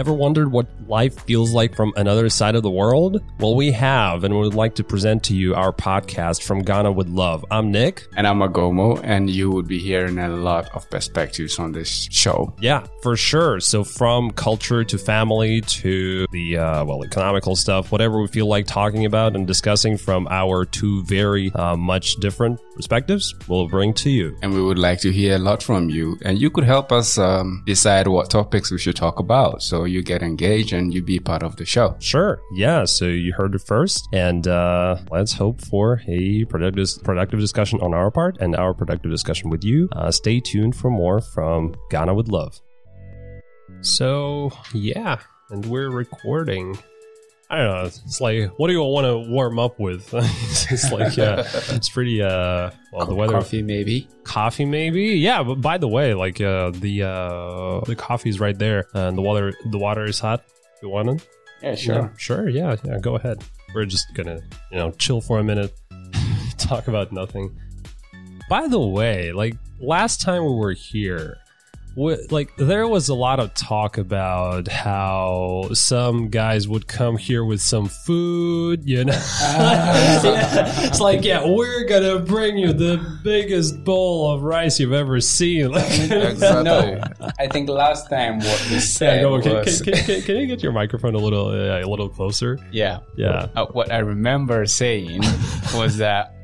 Ever wondered what life feels like from another side of the world? Well, we have, and we would like to present to you our podcast from Ghana with Love. I'm Nick. And I'm Agomo, and you would be hearing a lot of perspectives on this show. Yeah, for sure. So, from culture to family to the, uh, well, economical stuff, whatever we feel like talking about and discussing from our two very uh, much different perspectives, we'll bring to you. And we would like to hear a lot from you. And you could help us um, decide what topics we should talk about. So, you get engaged and you be part of the show. Sure. Yeah. So you heard it first, and uh, let's hope for a productive productive discussion on our part and our productive discussion with you. Uh, stay tuned for more from Ghana with Love. So yeah, and we're recording. I don't know. It's like, what do you want to warm up with? it's like, yeah, it's pretty. Uh, well, the weather. Coffee, maybe. Coffee, maybe. Yeah, but by the way, like, uh, the uh, the coffee's right there, and the water the water is hot. You want it? Yeah, sure. Yeah, sure. Yeah, yeah. Go ahead. We're just gonna, you know, chill for a minute, talk about nothing. By the way, like last time we were here, like there was a lot of talk about how some guys would come here with some food you know yeah. it's like yeah we're gonna bring you the biggest bowl of rice you've ever seen like, exactly. no i think last time what we said yeah, no, can, was... can, can, can, you get your microphone a little uh, a little closer yeah yeah uh, what i remember saying was that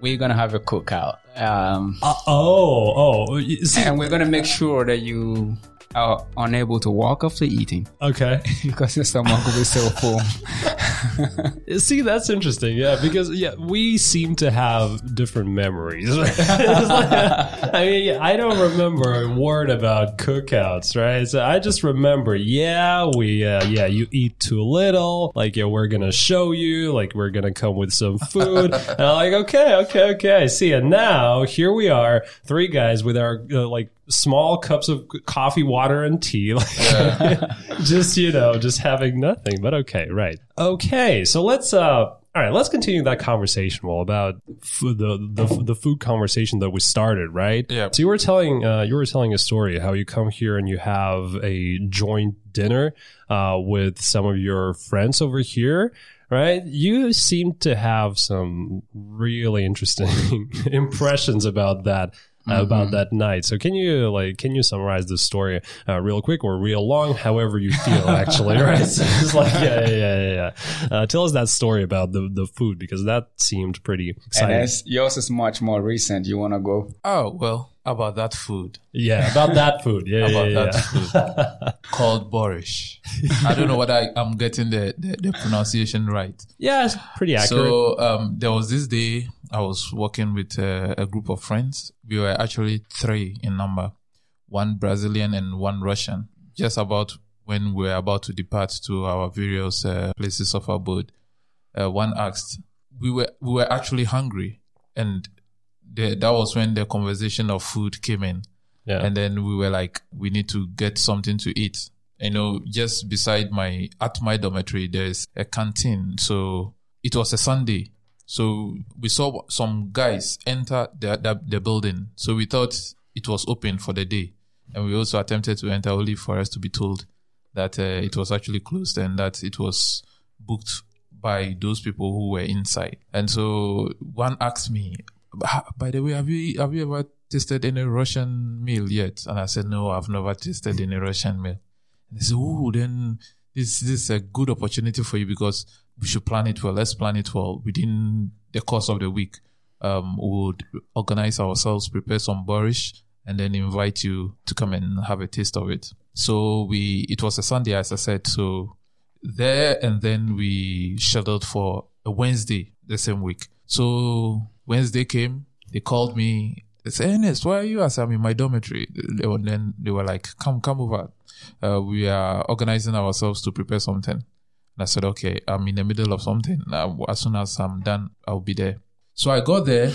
we're gonna have a cookout. Um, uh, oh, oh, see, and we're gonna make sure that you are unable to walk after eating. Okay, because your stomach will be so full. See, that's interesting. Yeah, because yeah, we seem to have different memories. like, I mean, I don't remember a word about cookouts, right? So I just remember, yeah, we, uh, yeah, you eat too little. Like, yeah, we're gonna show you. Like, we're gonna come with some food. and I'm like, okay, okay, okay. I see. And now here we are, three guys with our uh, like small cups of coffee, water, and tea. Like, yeah. just you know, just having nothing. But okay, right. Okay, so let's uh. All right, let's continue that conversation. Well, about food, the, the the food conversation that we started, right? Yeah. So you were telling uh, you were telling a story how you come here and you have a joint dinner uh, with some of your friends over here, right? You seem to have some really interesting impressions about that mm-hmm. about that night. So can you like can you summarize the story uh, real quick or real long, however you feel actually, right? So it's like yeah, yeah, yeah, yeah. Uh, tell us that story about the the food because that seemed pretty exciting. And yours is much more recent. You want to go? Oh well, about that food. Yeah, about that food. Yeah, about yeah, that food called borscht. I don't know whether I, am getting the, the, the pronunciation right. Yeah, it's pretty accurate. So um, there was this day I was working with uh, a group of friends. We were actually three in number, one Brazilian and one Russian. Just about when we were about to depart to our various uh, places of abode, uh, one asked, "We were we were actually hungry, and the, that was when the conversation of food came in. Yeah. And then we were like, we need to get something to eat. You know, just beside my at my dormitory, there's a canteen. So it was a Sunday so we saw some guys enter the, the, the building. So we thought it was open for the day. And we also attempted to enter only for us to be told that uh, it was actually closed and that it was booked by those people who were inside. And so one asked me, by the way, have you have you ever tasted any Russian meal yet? And I said, no, I've never tasted any Russian meal. And they said, oh, then this, this is a good opportunity for you because we should plan it well. Let's plan it well within the course of the week. Um, we would organize ourselves, prepare some borscht, and then invite you to come and have a taste of it. So we, it was a Sunday, as I said. So there and then we scheduled for a Wednesday the same week. So Wednesday came, they called me. They said, Ernest, where are you? I said, I'm in my dormitory. And then they were like, come, come over. Uh, we are organizing ourselves to prepare something. And I said, okay, I'm in the middle of something. As soon as I'm done, I'll be there. So I got there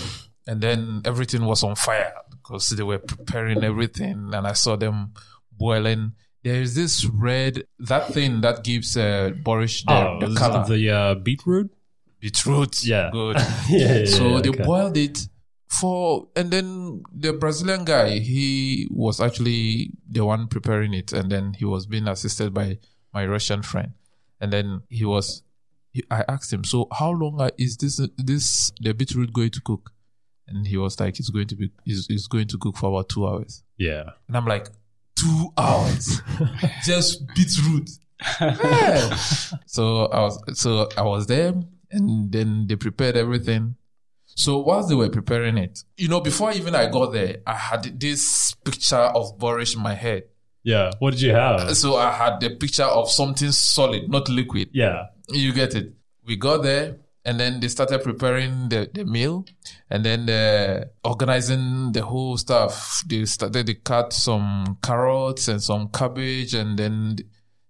and then everything was on fire because they were preparing everything and I saw them boiling. There is this red, that thing that gives uh, borscht the, oh, the color. The uh, beetroot? Beetroot. Yeah. Good. yeah, yeah, So yeah, they okay. boiled it for, and then the Brazilian guy, he was actually the one preparing it and then he was being assisted by my Russian friend, and then he was. He, I asked him, "So how long is this this the beetroot going to cook?" And he was like, "It's going to be it's, it's going to cook for about two hours." Yeah. And I'm like, two hours, just beetroot. Yeah. so I was so I was there, and then they prepared everything. So whilst they were preparing it, you know, before even I got there, I had this picture of borscht in my head. Yeah. What did you have? So I had the picture of something solid, not liquid. Yeah. You get it. We got there and then they started preparing the, the meal and then uh, organizing the whole stuff. They started to cut some carrots and some cabbage and then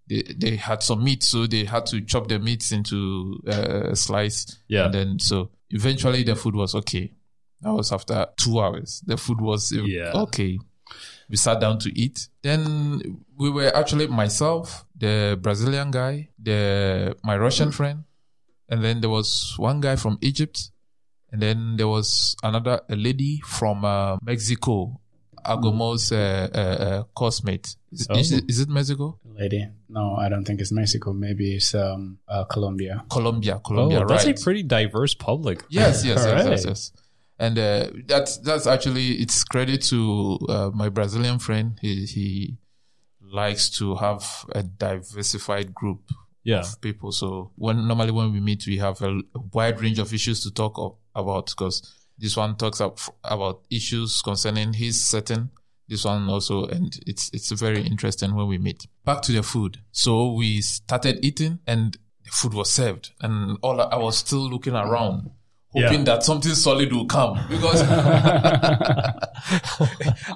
they, they had some meat. So they had to chop the meats into uh, a slice. Yeah. And then so eventually the food was okay. That was after two hours. The food was Yeah. okay. We sat down to eat. Then we were actually myself, the Brazilian guy, the my Russian friend, and then there was one guy from Egypt, and then there was another a lady from uh, Mexico, Agomo's uh, uh, uh, cosmate. Is, Oh. is, it, is it Mexico? Lady. No, I don't think it's Mexico. Maybe it's um uh, Colombia. Colombia, Oh, Colombia, that's right? a pretty diverse public. Yes, yes, yes, right. yes, yes. And uh, that's that's actually it's credit to uh, my Brazilian friend. He he likes to have a diversified group Yeah. of people. So when normally when we meet, we have a, wide range of issues to talk of, about because this one talks up about issues concerning his setting. This one also, and it's it's very interesting when we meet. Back to the food. So we started eating, and the food was served, and all I was still looking around. Hoping Yeah. that something solid will come because I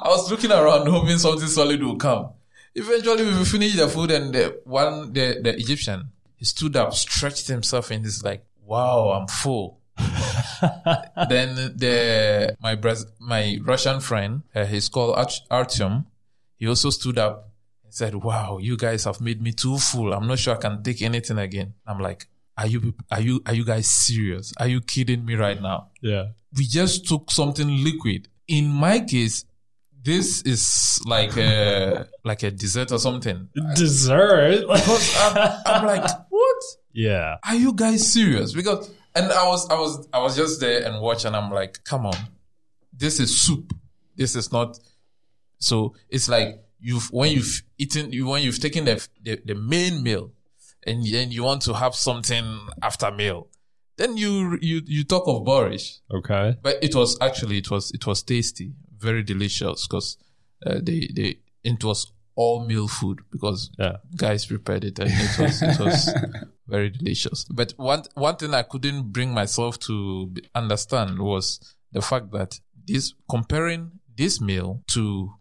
was looking around hoping something solid will come. Eventually, we finished the food, and the one, the, the Egyptian, he stood up, stretched himself, and he's like, "Wow, I'm full." then the my Braz- my Russian friend, uh, he's called Arch- Artyom. He also stood up and said, "Wow, you guys have made me too full. I'm not sure I can take anything again." I'm like, "Are you are you are you guys serious? Are you kidding me right now?" Yeah. we just took something liquid. In my case, this is like a like a dessert or something. Dessert. Because I'm, I'm like, what? yeah. Are you guys serious? Because and I was I was I was just there and watching. And I'm like, come on, this is soup. This is not. So it's like you've when you've eaten you when you've taken the the, the main meal, and then you want to have something after meal. Then you you you talk of borscht. Okay. But it was actually it was it was tasty, very delicious because uh, they they it was all meal food because Yeah. guys prepared it and it was it was very delicious. But one one thing I couldn't bring myself to understand was the fact that this comparing this meal to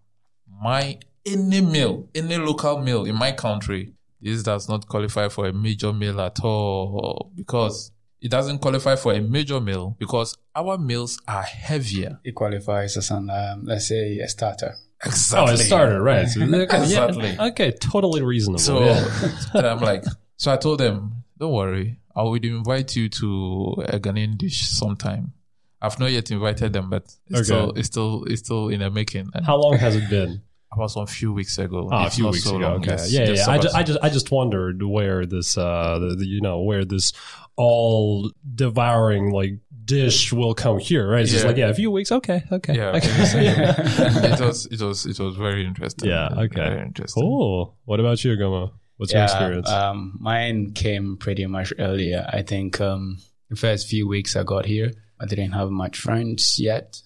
my any meal, any local meal in my country, this does not qualify for a major meal at all because it doesn't qualify for a major meal because our meals are heavier. It qualifies as an um, let's say a starter. Oh, Exactly. it started right. So, okay, yeah, Exactly. okay, totally reasonable. So yeah. I'm like, so I told them, don't worry, I will invite you to a Ghanaian dish sometime. I've not yet invited them, but it's Okay. still it's still it's still in the making. How long has it been? About some few weeks ago. Oh, a few weeks so ago. long. Okay. Yes, yeah, yeah. I about- just, I just, I just wondered where this, uh, the, the, you know, where this all devouring like dish will come here, right? It's just like, yeah, a few weeks. Okay. Okay. yeah, okay. and it was it was it was very interesting. Yeah, okay. very interesting. Cool. What about you, Goma? What's your experience? Um, mine came pretty much earlier. I think um, the first few weeks I got here, I didn't have much friends yet.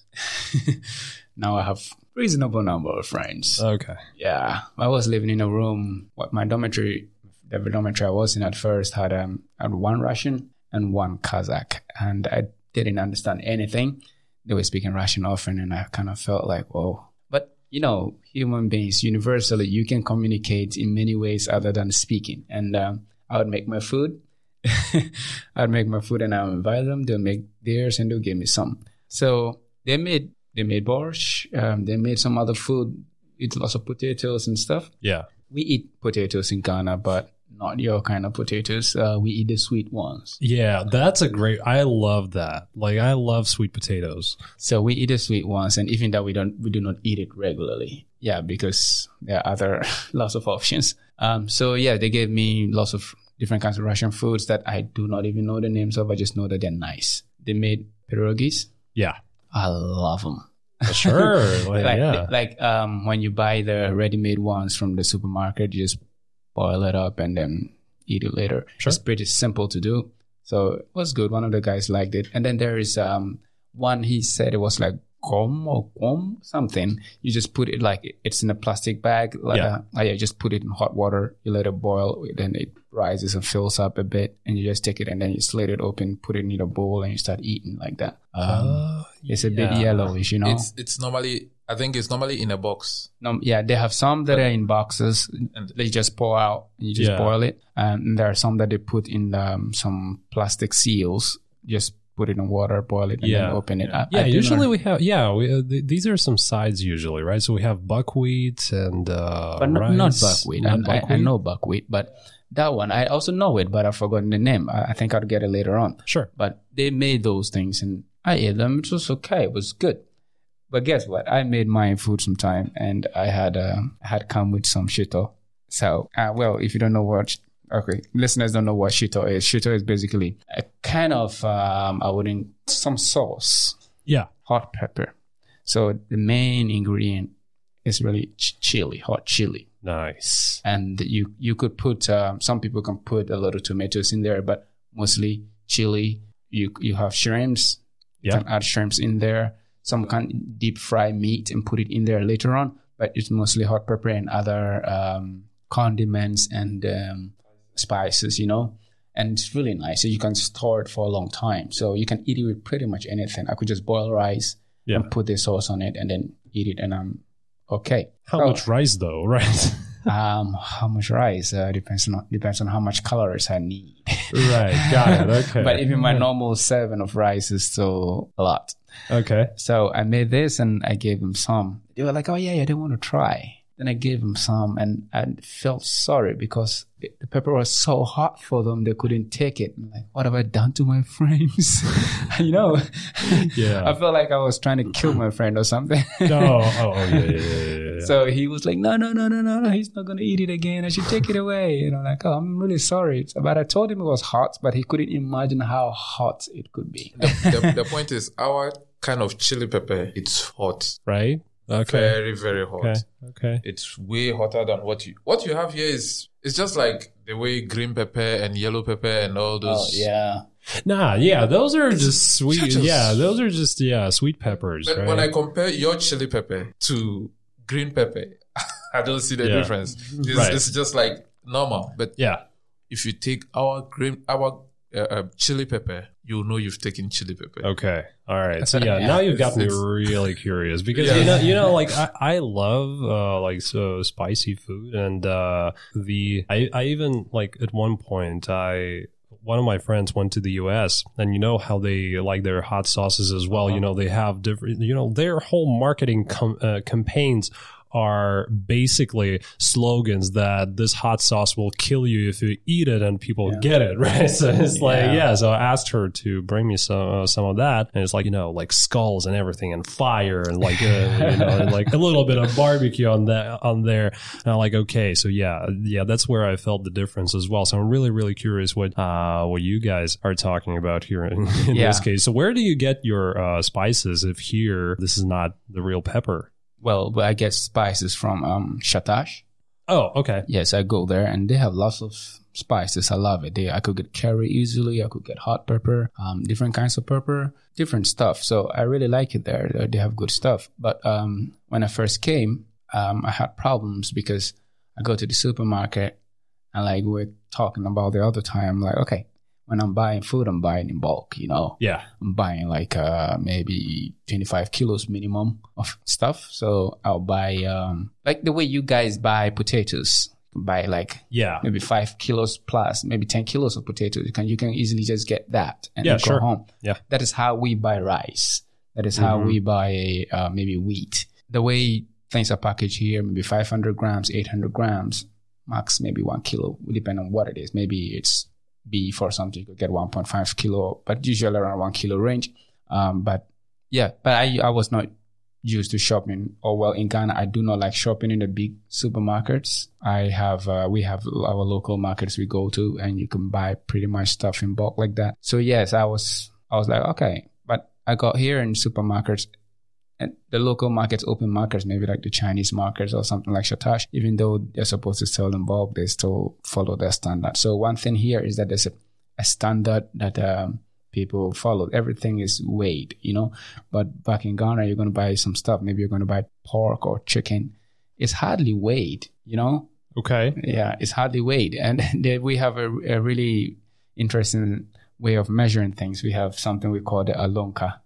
now I have reasonable number of friends. okay. Yeah, I was living in a room. What my dormitory, the dormitory I was in at first had um had one Russian and one Kazakh, and I didn't understand anything. They were speaking Russian often, and I kind of felt like, whoa. But you know, human beings universally, you can communicate in many ways other than speaking. And um, I would make my food. I'd make my food, and I would invite them. They'll make theirs, and they'll give me some. So they made they made borscht. Um, they made some other food. Eat lots of potatoes and stuff. Yeah. We eat potatoes in Ghana, but not your kind of potatoes. Uh, we eat the sweet ones. Yeah. That's a great, I love that. Like, I love sweet potatoes. So we eat the sweet ones, and even that we don't we do not eat it regularly. Yeah, because there are other lots of options. Um, so yeah, they gave me lots of different kinds of Russian foods that I do not even know the names of. I just know that they're nice. They made pierogies. Yeah. I love them. Sure. Like, like yeah. like um when you buy the ready-made ones from the supermarket, you just boil it up and then eat it later. Sure. It's pretty simple to do. So it was good. One of the guys liked it. And then there is um one he said it was like gom or gom something. You just put it like it's in a plastic bag. Like Yeah. A, yeah, just put it in hot water. You let it boil. Then it rises and fills up a bit, and you just take it and then you slit it open, put it in a bowl, and you start eating like that. Um, it's a bit yellowish, you know. It's it's normally I think it's normally in a box. No, yeah, they have some that are in boxes and they just pour out and you just Yeah. boil it. And there are some that they put in um, some plastic seals, just put it in water, boil it, and Yeah. then open it. I- Yeah, I usually not- we have. Yeah, we, uh, th- these are some sides usually, right? So we have buckwheat and uh, but not, not buckwheat. Not I, I, I know buckwheat, but that one I also know it, but I've forgotten the name. I, I think I'll get it later on. Sure. But they made those things, and I ate them. It was okay. It was good. But guess what? I made my food sometime, and I had uh, had come with some shito. So, uh, well, if you don't know what, okay, listeners don't know what shito is. Shito is basically a kind of, um, I wouldn't, some sauce, Yeah. hot pepper. So the main ingredient is really ch- chili, hot chili Nice. and you you could put um, some people can put a little tomatoes in there, but mostly chili. You you have shrimps. You Yeah. can add shrimps in there. Some can deep fry meat and put it in there later on, but it's mostly hot pepper and other um, condiments and um, spices. You know, and it's really nice. So you can store it for a long time. So you can eat it with pretty much anything. I could just boil rice Yeah. and put the sauce on it and then eat it, and I'm okay. How Oh. much rice though, right? Um, how much rice uh, depends on depends on how much calories I need. right. Got it. Okay. but even my normal serving of rice is still a lot. okay. So I made this and I gave them some. They were like, "Oh yeah, yeah, they don't want to try." Then I gave them some, and I felt sorry because it- the pepper was so hot for them they couldn't take it. I'm like, what have I done to my friends? you know, Yeah. I felt like I was trying to kill my friend or something. Oh, oh, oh, yeah, yeah, yeah, yeah, yeah. So he was like, no, no, no, no, no, no, he's not going to eat it again. I should take it away. And I'm like, oh, I'm really sorry. But I told him it was hot, but he couldn't imagine how hot it could be. the, the point is our kind of chili pepper it's hot. right. Okay. Very, very hot. Okay. Okay. It's way hotter than what you what you have here is it's just like the way green pepper and yellow pepper and all those Oh, yeah. Nah, yeah, those are just sweet. just- Yeah, those are just yeah, sweet peppers, But right? when I compare your chili pepper to green pepper, I don't see the Yeah. difference. It's, Right. it's just like normal. But yeah. if you take our green, our uh, uh, chili pepper, you'll know you've taken chili pepper. Okay. All right. So yeah, Yeah. now you've got me really curious because Yeah. you know, you know, like I, I love uh, like so spicy food, and uh, the I, I even like at one point I one of my friends went to the U.S. and you know how they like their hot sauces as well. You know they have different. You know their whole marketing com- uh, campaigns are basically slogans that this hot sauce will kill you if you eat it and people Yeah. get it right so it's like Yeah. yeah so i asked her to bring me some uh, some of that and it's like you know like skulls and everything and fire and like uh, you know and like a little bit of barbecue on that on there and i'm like okay so yeah yeah that's where i felt the difference as well so i'm really really curious what uh what you guys are talking about here in, in Yeah. this case so where do you get your uh spices if here this is not the real pepper Well, but I get spices from um, Shatash. oh okay Yes, I go there and they have lots of spices. I love it. They, I could get curry easily. I could get hot pepper, um, different kinds of pepper, different stuff. So I really like it there. They- have good stuff. But um, when I first came, um, I had problems because I go to the supermarket and like we we're talking about the other time, like, okay, when I'm buying food, I'm buying in bulk, you know. yeah I'm buying like uh, maybe 25 kilos minimum of stuff. So I'll buy um, like the way you guys buy potatoes. Buy like yeah maybe five kilos plus, maybe 10 kilos of potatoes. You can you can easily just get that and Yeah, then sure. go home. Yeah. That is how we buy rice. That is how Mhm. we buy uh, maybe wheat. The way things are packaged here, maybe 500 grams, 800 grams, max maybe one kilo, depending on what it is. Maybe it's beef or something, you could get 1.5 kilo, but usually around one kilo range. Um, but yeah, but I, I was not used to shopping. Or well, in Ghana, I do not like shopping in the big supermarkets. I have uh, we have our local markets we go to, and you can buy pretty much stuff in bulk like that. So yes, I was I was like okay, but I got here in supermarkets. And the local markets, open markets, maybe like the Chinese markets or something like Shatash, even though they're supposed to sell in bulk, they still follow their standard. So one thing here is that there's a, a standard that um, people follow. Everything is weighed, you know. But back in Ghana, you're going to buy some stuff. Maybe you're going to buy pork or chicken. It's hardly weighed, you know. Okay. Yeah, it's hardly weighed, and we have a, a really interesting way of measuring things. We have something we call the olonka.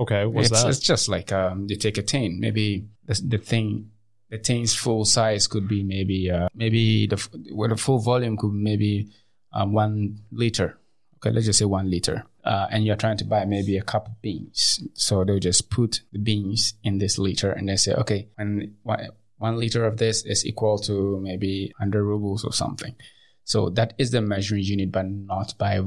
Okay. What's it's, that? it's just like um, you take a tin. Maybe the, the thing, the tin's full size could be maybe uh, maybe the well, the full volume could be maybe um, one liter. Okay, let's just say one liter. Uh, and you're trying to buy maybe a cup of beans. So they'll just put the beans in this liter and they say, okay, and one, one liter of this is equal to maybe 100 rubles or something. So that is the measuring unit, but not by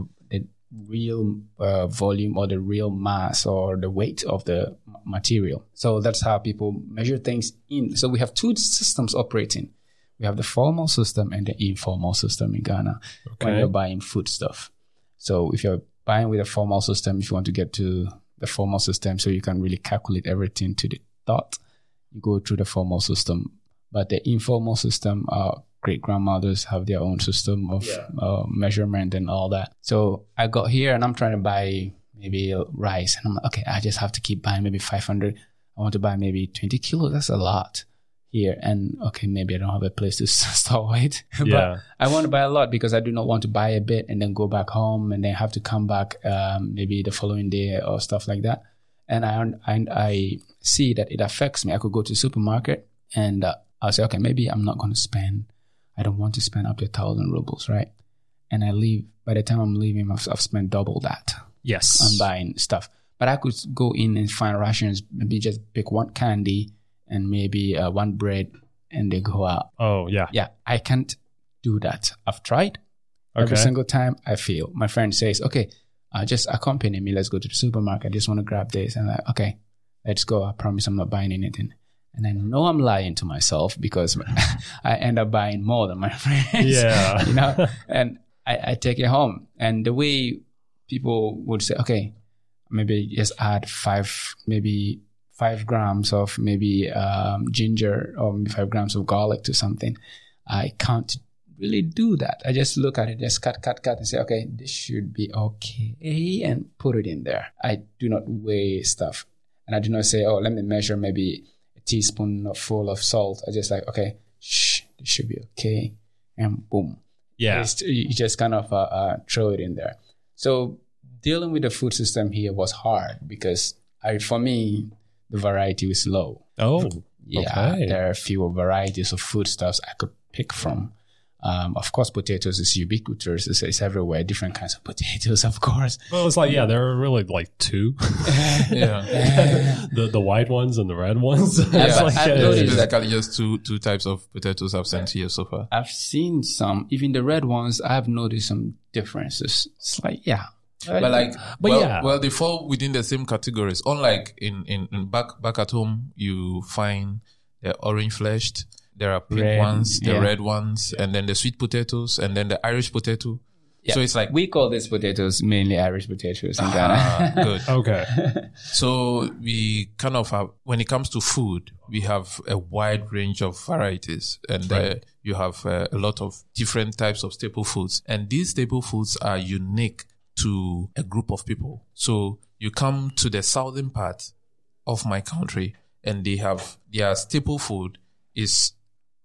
real uh, volume or the real mass or the weight of the material. So that's how people measure things in. So we have two systems operating. We have the formal system and the informal system in Ghana when you're buying food stuff. So if you're buying with a formal system, if you want to get to the formal system so you can really calculate everything to the dot, you go through the formal system. But the informal system, our great grandmothers have their own system of uh, measurement and all that. So I got here and I'm trying to buy maybe rice. And I'm like, okay, I just have to keep buying maybe 500. I want to buy maybe 20 kilos. That's a lot here. And okay, maybe I don't have a place to store it. but Yeah. I want to buy a lot because I do not want to buy a bit and then go back home and then have to come back um, maybe the following day or stuff like that. And I and I see that it affects me. I could go to the supermarket and uh, I'll say, okay, maybe I'm not going to spend. I don't want to spend up to a thousand rubles, right? And I leave. By the time I'm leaving, I've, I've spent double that Yes. I'm buying stuff. But I could go in and find rations, maybe just pick one candy and maybe uh, one bread, and they go out. oh, yeah. Yeah, I can't do that. I've tried. Every single time I fail. My friend says, okay, uh, just accompany me. Let's go to the supermarket. I just want to grab this. And I'm like, okay, let's go. I promise I'm not buying anything. And I know I'm lying to myself because I end up buying more than my friends. Yeah. you know, and I, I take it home. And the way people would say, okay, maybe just add five, maybe five grams of maybe um, ginger or maybe five grams of garlic to something. I can't really do that. I just look at it, just cut, cut, cut, and say, okay, this should be okay, and put it in there. I do not weigh stuff, and I do not say, oh, let me measure maybe teaspoon full of salt. I just like, okay, shh, this should be okay, and boom, Yeah. it's- you just kind of uh, uh, throw it in there. So dealing with the food system here was hard because I, for me, the variety was low. Oh, Yeah, Okay. there are fewer varieties of foodstuffs I could pick from. Um, of course, potatoes is ubiquitous. It's, it's everywhere. Different kinds of potatoes, of course. well, it's like, yeah, there are really like two Yeah. the, the white ones and the red ones. It's like, I've noticed It's that- basically just two two types of potatoes I've sent here so far. I've seen some, even the red ones. I've noticed some differences. It's like, yeah, But like, But well, yeah. well, they fall within the same categories. Unlike in, in, in back back at home, you find the orange fleshed, there are pink Red, ones, the yeah. red ones, and then the sweet potatoes, and then the Irish potato. So it's like we call these potatoes mainly Irish potatoes in Ghana. ah, good. okay. So we kind of have, when it comes to food, we have a wide range of varieties and uh, you have uh, a lot of different types of staple foods. And these staple foods are unique to a group of people. So you come to the southern part of my country and they have their staple food is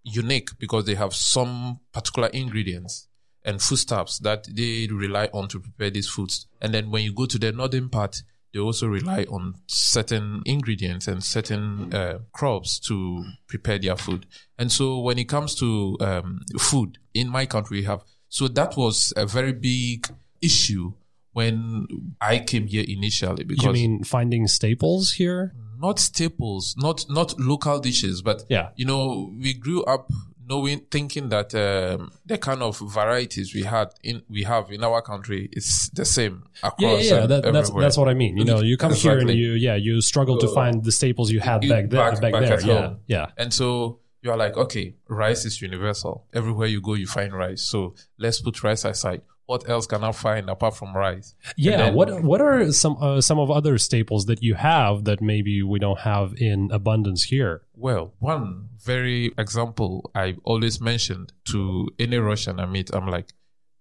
unique because they have some particular ingredients and foodstuffs that they rely on to prepare these foods. And then when you go to the northern part, they also rely on certain ingredients and certain uh, crops to prepare their food. And so when it comes to um, food in my country, we have so that was a very big issue when I came here initially because You mean finding staples here? Not staples, not not local dishes, but Yeah. you know, we grew up knowing, thinking that um, the kind of varieties we had in we have in our country is the same Yeah, across. yeah, yeah. and That, that's that's what I mean. You know, you come here and you, yeah, you struggle to find the staples you had back there, back- back, back there. Yeah, home. yeah. And so you are like, okay, rice is universal. Everywhere you go, you find rice. So let's put rice aside. What else can I find apart from rice? Yeah, then- what what are some uh, some of other staples that you have that maybe we don't have in abundance here? Well, one very example I always mentioned to any Russian I meet, I'm like,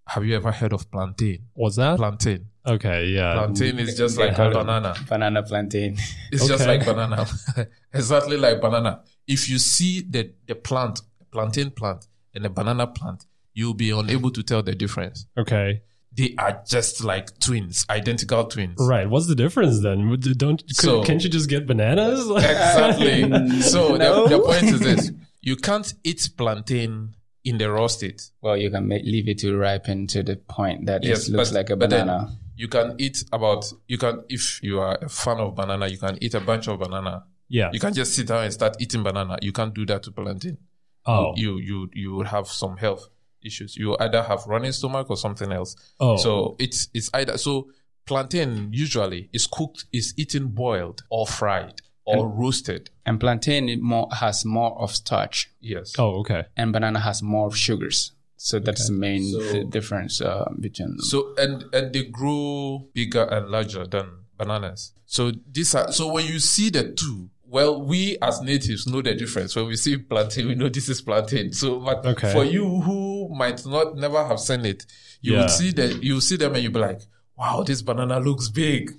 have you ever heard of plantain? What's that? Plantain. Okay, yeah. Plantain is just like Yeah. a banana. Banana plantain. It's just like banana. exactly like banana. If you see the, the plant, plantain plant and a banana plant, you'll be unable to tell the difference. Okay, They are just like twins, identical twins. right. What's the difference then? Don't could, So- can't you just get bananas? Exactly. so No. the, the point is this. You can't eat plantain in the raw state. Well, you can make, leave it to ripen to the point that Yes, it looks but- like a banana. You can eat about, you can, if you are a fan of banana, you can eat a bunch of banana. yeah. You can't just sit down and start eating banana. You can't do that to plantain. Oh, You, you, you would have some health issues. You either have running stomach or something else. oh. So it's, it's either, so plantain usually is cooked, is eaten boiled or fried or roasted. and plantain more, has more of starch, Yes. oh, okay. and banana has more of sugars. So that's the main So- th- difference uh, between them. So and and they grow bigger and larger than bananas. So these are so when you see the two, well, we as natives know the difference. When we see plantain, we know this is plantain. So but Okay. for you who might not never have seen it, you Yeah. will see that you see them and you'll be like, wow, this banana looks big.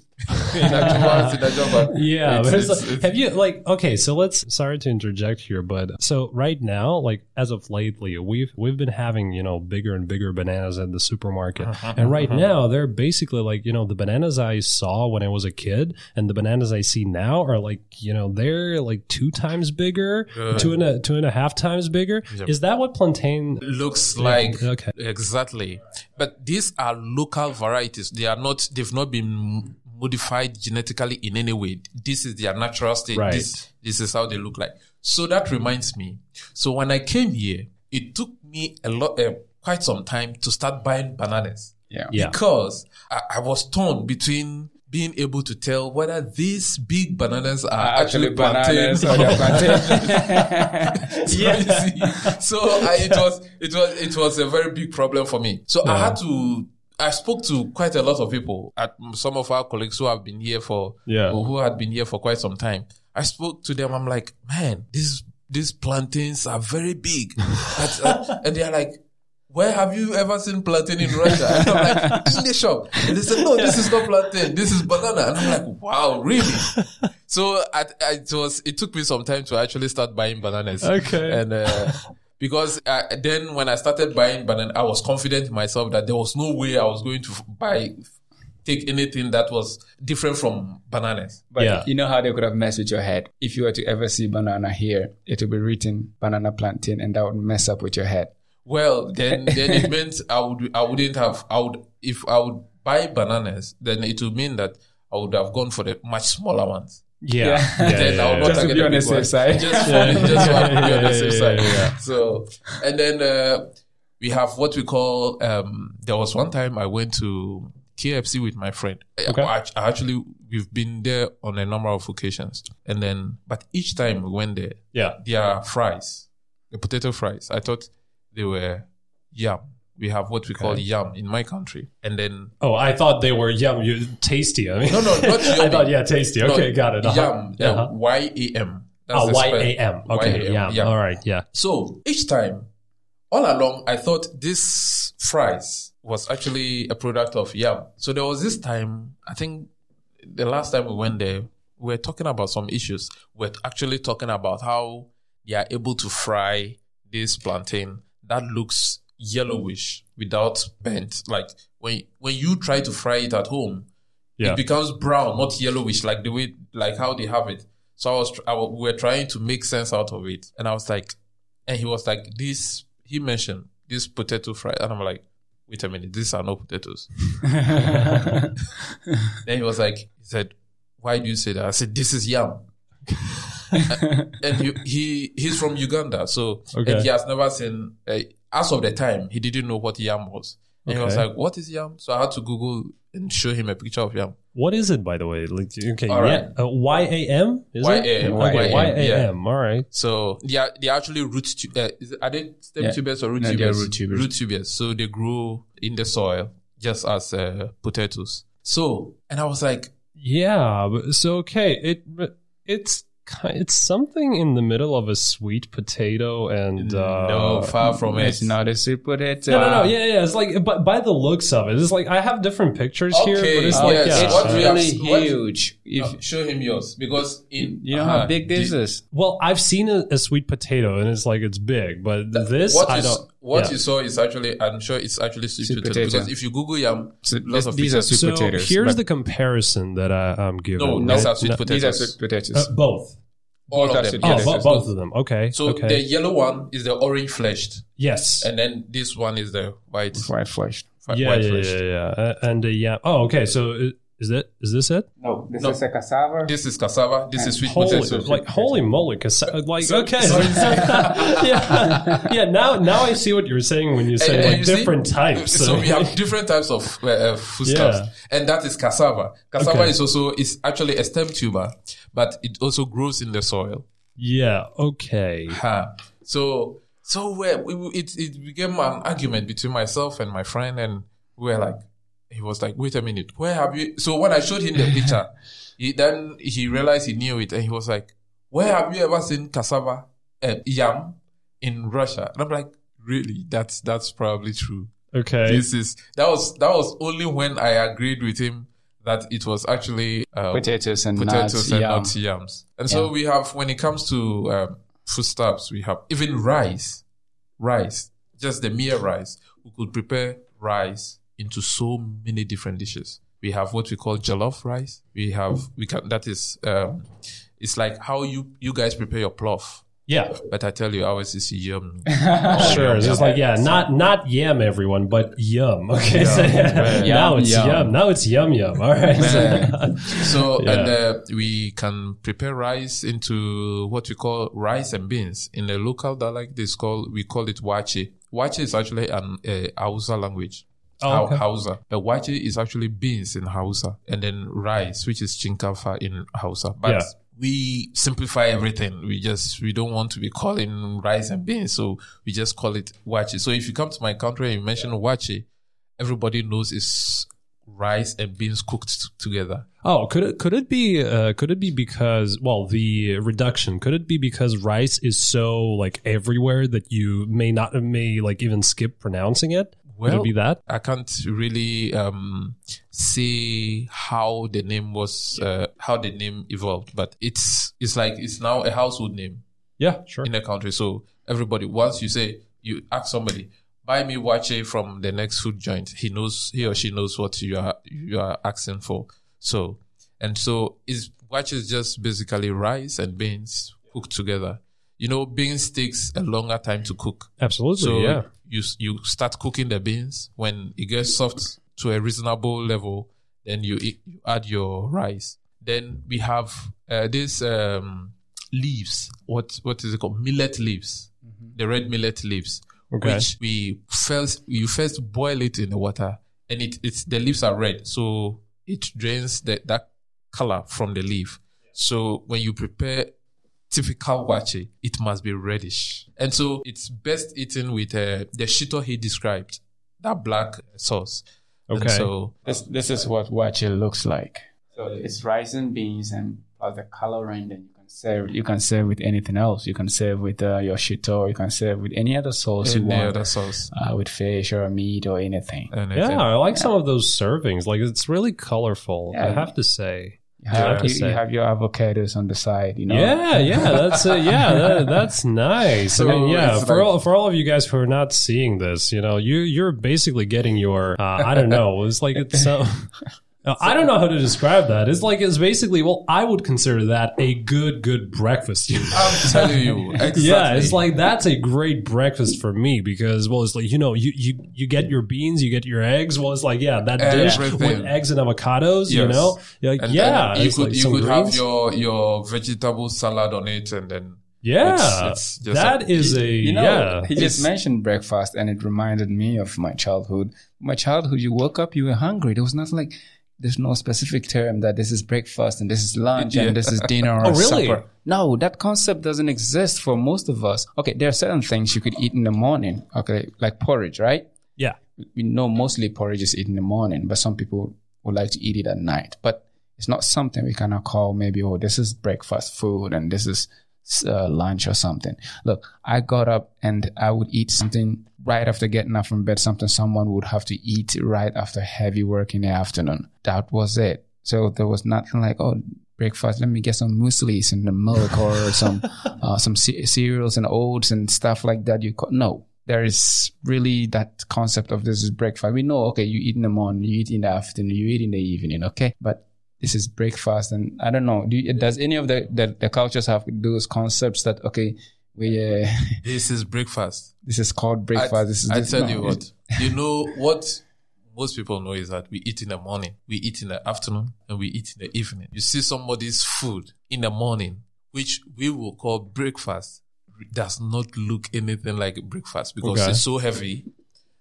In advance, in advance. Yeah, It's- it's like- it's- have you like okay? So let's. Sorry to interject here, but so right now, like as of lately, we've we've been having you know bigger and bigger bananas at the supermarket, Uh-huh, and right now they're basically like you know the bananas I saw when I was a kid and the bananas I see now are like you know they're like two times bigger, Good. two and a two and a half times bigger. Yep. Is that what plantain? looks like okay. exactly but these are local varieties they are not they've not been modified genetically in any way this is their natural state Right. this, this is how they look like so that reminds me so when i came here it took me a lot uh, quite some time to start buying bananas yeah. Yeah. because I, I was torn between being able to tell whether these big bananas are actually, plantains bananas or they're plantain. so, so I, it was it was it was a very big problem for me. So I had to. I spoke to quite a lot of people, at some of our colleagues who have been here for, Yeah. who had been here for quite some time. I spoke to them. I'm like, man, these these plantains are very big, But, uh, and they're like. Where have you ever seen plantain in Russia? And I'm like, in the shop. And they said, no, this is not plantain. This is banana. And I'm like, wow, really? So I, I, it was, it took me some time to actually start buying bananas. Okay. And, uh, because uh, then when I started buying banana, I was confident in myself that there was no way I was going to buy, take anything that was different from bananas. But Yeah. you know how they could have messed with your head. If you were to ever see banana here, it would be written banana plantain, and that would mess up with your head. Well, then, then it meant I would, I wouldn't have, I would, if I would buy bananas, then it would mean that I would have gone for the much smaller ones. Yeah. Yeah. yeah, then yeah, I would yeah. not Just to target be on the big safe side. Just for just so I can be on the safe Yeah, side. yeah, yeah. So, and then uh, we have what we call. Um, there was one time I went to KFC with my friend. Okay. I, I actually we've been there on a number of occasions, and then but each time we went there, Yeah. their fries, the potato fries, I thought they were yum. We have what we call yam in my country, and then Oh, I thought they were yum, you, tasty. I mean, no, no, not I thought yeah, tasty. No, Okay, got it. Uh-huh. Yum, Uh-huh. Y A M. Oh, Y A M. Okay, Y-A-M, yeah. All right, yeah. So each time, all along, I thought this fries was actually a product of yam. So there was this time, I think the last time we went there, we were talking about some issues. We're actually talking about how they are able to fry this plantain that looks yellowish without bent. Like when when you try to fry it at home, Yeah. it becomes brown, not yellowish, like the way, like how they have it. So I was, I wa- we were trying to make sense out of it, and I was like, and he was like, this. He mentioned this potato fry, and I'm like, wait a minute, these are no potatoes. then he was like, he said, why do you say that? I said, this is yam. and he, he he's from Uganda, so Okay. and he has never seen. Uh, as of the time, he didn't know what yam was, and he was like, "What is yam?" So I had to Google and show him a picture of yam. What is it, by the way? Like, okay, All yeah, uh, Y A M is it? Y-A-M, Okay, Y Y-A-M, A M. All right. So they are they are actually root. Tu- uh, it, are they stem Yeah. tubers or root No, they're tubers? root tubers. Root tubers. So they grow in the soil just as uh, potatoes. So and I was like, Yeah. So okay, it it's ki- it's something in the middle of a sweet potato and uh, no, far from it. It's not a sweet potato. No, no, no. Yeah, yeah. It's like, but by the looks of it, it's like I have different pictures here, but it's uh, like, yes, yeah. what do you have- really what- huge. If No, show him yours because in you know uh-huh, how big this the- is. Well, I've seen a, a sweet potato, and it's like it's big, but this what I you, don't. what yeah. you saw is actually, I'm sure it's actually sweet, Sweet potato, potato. because if you Google yam, So lots of these are pictures. sweet so potatoes. here's the comparison that I, I'm giving. No, right? these are sweet No, potatoes. These are sweet potatoes. uh, both. All both of them. sweet Oh, yes. bo- both of them. Okay. So okay. the yellow one is the orange fleshed, yes. and then this one is the white. White flesh. white yeah, yeah, fleshed. yeah, yeah. Uh, and uh, yeah. Oh, okay. So i- is that is this it? No, this No. is a cassava. This is cassava. This is sweet Holy, potato. like holy moly! cassava! like So- okay, so- yeah, yeah. Now now I see what you're saying when you say And- and like you see, different types. So we have different types of uh, uh, foodstuffs, Yeah. and that is cassava. Cassava Okay. is also is actually a stem tuber, but it also grows in the soil. yeah. Okay. Ha. So so we, we, it it became an argument between myself and my friend, and we were like, he was like, wait a minute, where have you? So when I showed him the picture, he then he realized he knew it, and he was like, where have you ever seen cassava, uh, yam, in Russia? And I'm like, really? That's that's probably true. Okay. This is that was that was only when I agreed with him that it was actually uh, potatoes and potatoes nuts. and yam. not yams. And so Yeah. we have, when it comes to um, foodstuffs, we have even rice, rice, just the mere rice. We could prepare rice into so many different dishes. We have what we call jollof rice. We have we can that is um, it's like how you you guys prepare your plof. Yeah. But I tell you, ours is yum. Sure. It's like yeah, not not yam, everyone, but yum. Okay. so man. now it's yum. yum. Now it's yum yum. All right. So Yeah. and uh, we can prepare rice into what we call rice and beans. In the local dialect, this called we call it waakye. Waakye is actually an uh, Hausa language. Oh, okay. Hausa. But waakye is actually beans in Hausa, and then rice, which is shinkafa in Hausa. But Yeah. we simplify everything. We just we don't want to be calling rice and beans, so we just call it waakye. So if you come to my country and you mention waakye, everybody knows it's rice and beans cooked together. Oh, could it could it be uh, could it be because well the reduction could it be because rice is so like everywhere that you may not may like even skip pronouncing it? Well, it be that? I can't really um, say how the name was, uh, how the name evolved, but it's it's like it's now a household name Yeah, sure. in the country. So everybody, once you say you ask somebody, buy me waakye from the next food joint, he knows he or she knows what you are you are asking for. So and so is waakye is just basically rice and beans cooked together. You know, beans takes a longer time to cook. Absolutely. So yeah. You you start cooking the beans when it gets soft to a reasonable level. Then you eat, you add your rice. Then we have uh, these um, leaves. What what is it called? Millet leaves. The red millet leaves, Okay. which we first you first boil it in the water, and it it's the leaves are red, so it drains the, that color from the leaf. So when you prepare typical waakye, it must be reddish. And so it's best eaten with uh, the shito he described, that black sauce. And Okay. so This this is what waakye looks like. So it's rice and beans and plus the coloring. Then you can serve. You can serve with anything else. You can serve with uh, your shito. You can serve with any other sauce you any other sauce. Uh, with fish or meat or anything. Anything. Yeah, I like some of those servings. Like it's really colorful. I Yeah. have to say. You have, to you, you have your avocados on the side. You know. Yeah, yeah, that's uh, yeah, that, that's nice. I mean, yeah, for like- all for all of you guys who are not seeing this, you know, you you're basically getting your uh, I don't know, it's like it's so Uh, I don't know how to describe that. It's like it's basically well, I would consider that a good good breakfast. I'm telling you, exactly. Yeah, it's like that's a great breakfast for me because well, it's like you know you you you get your beans, you get your eggs. Well, it's like yeah, that dish with eggs and avocados. You Yes. know, You're like And yeah, then you could like you some could have your your vegetable salad on it, and then yeah, it's- it's just that a- is a You know, yeah. he just mentioned breakfast, and it reminded me of my childhood. My childhood, you woke up, you were hungry. There was nothing like. There's no specific term that this is breakfast and this is lunch Yeah. and this is dinner or Oh, really? supper. No, that concept doesn't exist for most of us. Okay, there are certain things you could eat in the morning. Okay, like porridge, right? yeah. we know mostly porridge is eaten in the morning, but some people would like to eat it at night. But it's not something we cannot call maybe, oh, this is breakfast food and this is uh, lunch or something. Look, I got up and I would eat something right after getting up from bed, something someone would have to eat right after heavy work in the afternoon. That was it. So there was nothing like, oh, breakfast. Let me get some muesli and the milk or some uh, some ce- cereals and oats and stuff like that. You co- no, there is really that concept of this is breakfast. We know, okay, you eat in the morning, you eat in the afternoon, you eat in the evening, okay, but this is breakfast, and I don't know. Do you, does any of the, the the cultures have those concepts that okay, we uh, this is breakfast. this is called I, breakfast. this is I this, tell you what, you know what most people know is that we eat in the morning, we eat in the afternoon, and we eat in the evening. You see somebody's food in the morning, which we will call breakfast, does not look anything like breakfast because Okay. it's so heavy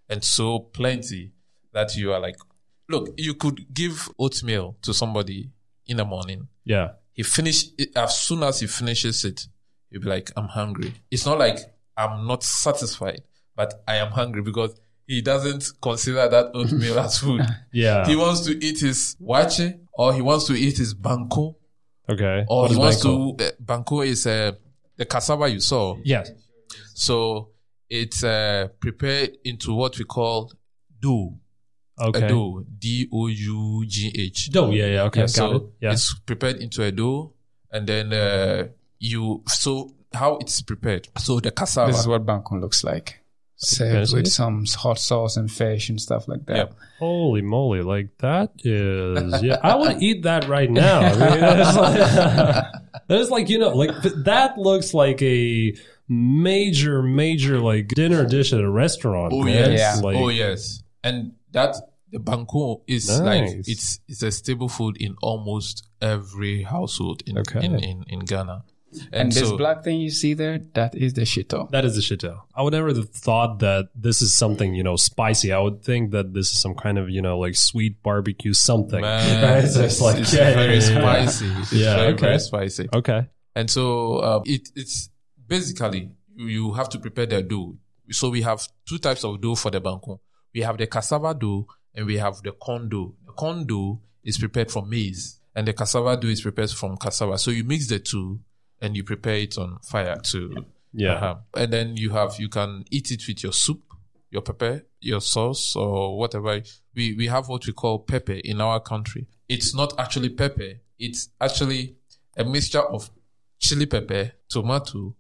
and so plenty that you are like, look, you could give oatmeal to somebody in the morning. Yeah. He finish it, as soon as he finishes it, he'll be like, I'm hungry. It's not like I'm not satisfied, but I am hungry because he doesn't consider that oatmeal as food. Yeah. He wants to eat his waakye or he wants to eat his banku okay. or What he wants banku? to, uh, banku is uh, the cassava you saw. Yes. So it's uh, prepared into what we call do. Okay. A dough. D-O-U-G-H. Dough. Yeah. Yeah. Okay. Yeah, so it. Yeah. it's prepared into a dough, and then uh, you. So how it's prepared? So the cassava. this is what banku looks like. Served with some hot sauce and fish and stuff like that. Yep. Holy moly! Like that is yeah. I would eat that right now. I mean, it's like, it's like you know, like that looks like a major, major like dinner dish at a restaurant. oh man. yes, Yeah. Like, oh yes, and that the banku is Nice. like it's it's a staple food in almost every household in Okay. in, in, in Ghana. And, And this so, black thing you see there, that is the shito. That is the shito. I would never have thought that this is something, you know, spicy. I would think that this is some kind of, you know, like sweet barbecue something. man, Right? it's, it's like, it's yeah, yeah, very yeah, yeah. spicy. It's Yeah, very, okay. very spicy. Okay. And so um, it, it's basically you, you have to prepare the dough. So we have two types of dough for the banku. We have the cassava dough and we have the corn dough. The corn dough is prepared from maize and the cassava dough is prepared from cassava. So you mix the two and you prepare it on fire to Yeah. uh-huh. And then you have you can eat it with your soup, your pepper, your sauce, or whatever. We we have what we call pepper in our country. It's not actually pepper. It's actually a mixture of chili pepper, tomato,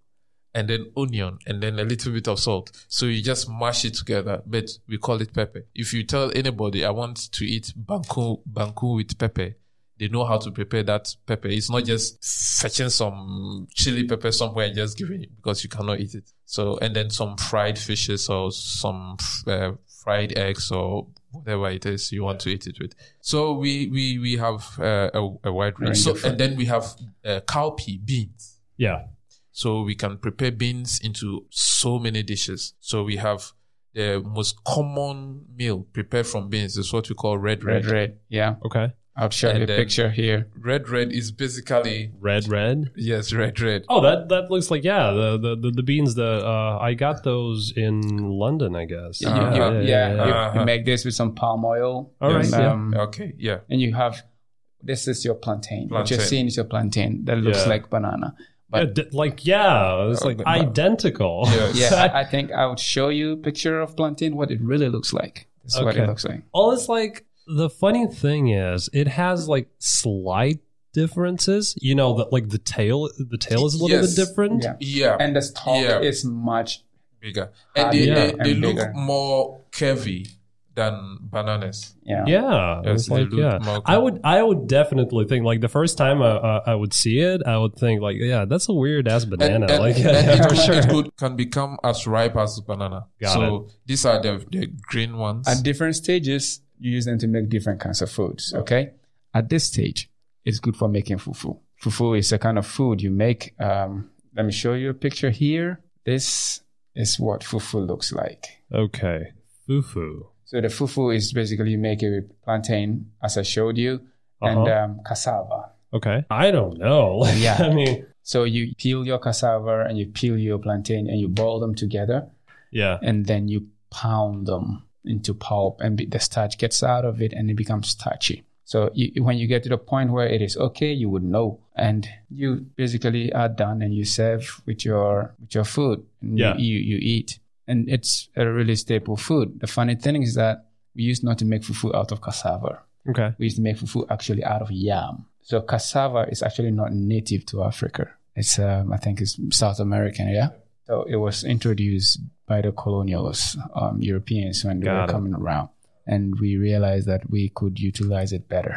and then onion, and then a little bit of salt. So you just mash it together, but we call it pepper. If you tell anybody I want to eat banku banku with pepper, they know how to prepare that pepper. It's not just fetching some chili pepper somewhere and just giving it because you cannot eat it. So, and then some fried fishes or some uh, fried eggs or whatever it is you want to eat it with. So we, we, we have uh, a, a wide range. Range So, and then we have uh, cowpea beans. Yeah. So we can prepare beans into so many dishes. So we have the most common meal prepared from beans is what we call red red. Red, red. Yeah. Okay. I'll show And you a picture here. Red red is basically Red, red. yes, red red. Oh, that that looks like yeah. The the the, the beans. The uh, I got those in London, I guess. You- Uh-huh. you- yeah, you- you, Uh-huh. make this with some palm oil. All right, and, yeah. um, Okay, yeah. and you have this is your plantain. What you're seeing is your plantain that looks Yeah. like banana. Yeah, But d- like yeah, it's like but- but- identical. yeah, I, I think I would show you a picture of plantain what it really looks like. This is what it looks like. All it's like the funny thing is it has like slight differences. You know that like the tail the tail is a little Yes. bit different. Yeah. Yeah, And the stalk Yeah. is much bigger. And they, yeah, they, and look bigger. more curvy than bananas. Yeah. Yeah, Yes, they like look yeah. more I would I would definitely think like the first time I, uh, I would see it, I would think like yeah, that's a weird ass banana. And, and- like and yeah, it, for sure. it could can become as ripe as banana. Got so these are the, the green ones. At different stages, you use them to make different kinds of foods. Okay. At this stage, it's good for making fufu. Fufu is a kind of food you make. Um, let me show you a picture here. This is what fufu looks like. Okay, fufu. So the fufu is basically you make it with plantain, as I showed you, and Uh-huh. um, cassava. Okay, I don't know. Yeah. I mean, So you peel your cassava and you peel your plantain and you boil them together, yeah, and then you pound them into pulp, and the starch gets out of it, and it becomes starchy. So you, when you get to the point where it is okay, you would know, and you basically are done, and you serve with your with your food, and Yeah. you, you you eat, and it's a really staple food. The funny thing is that we used not to make fufu out of cassava. okay, We used to make fufu actually out of yam. So cassava is actually not native to Africa. It's um, I think it's South American, yeah. So it was introduced by the colonials, um, Europeans when they Got were it. coming around, and we realized that we could utilize it better.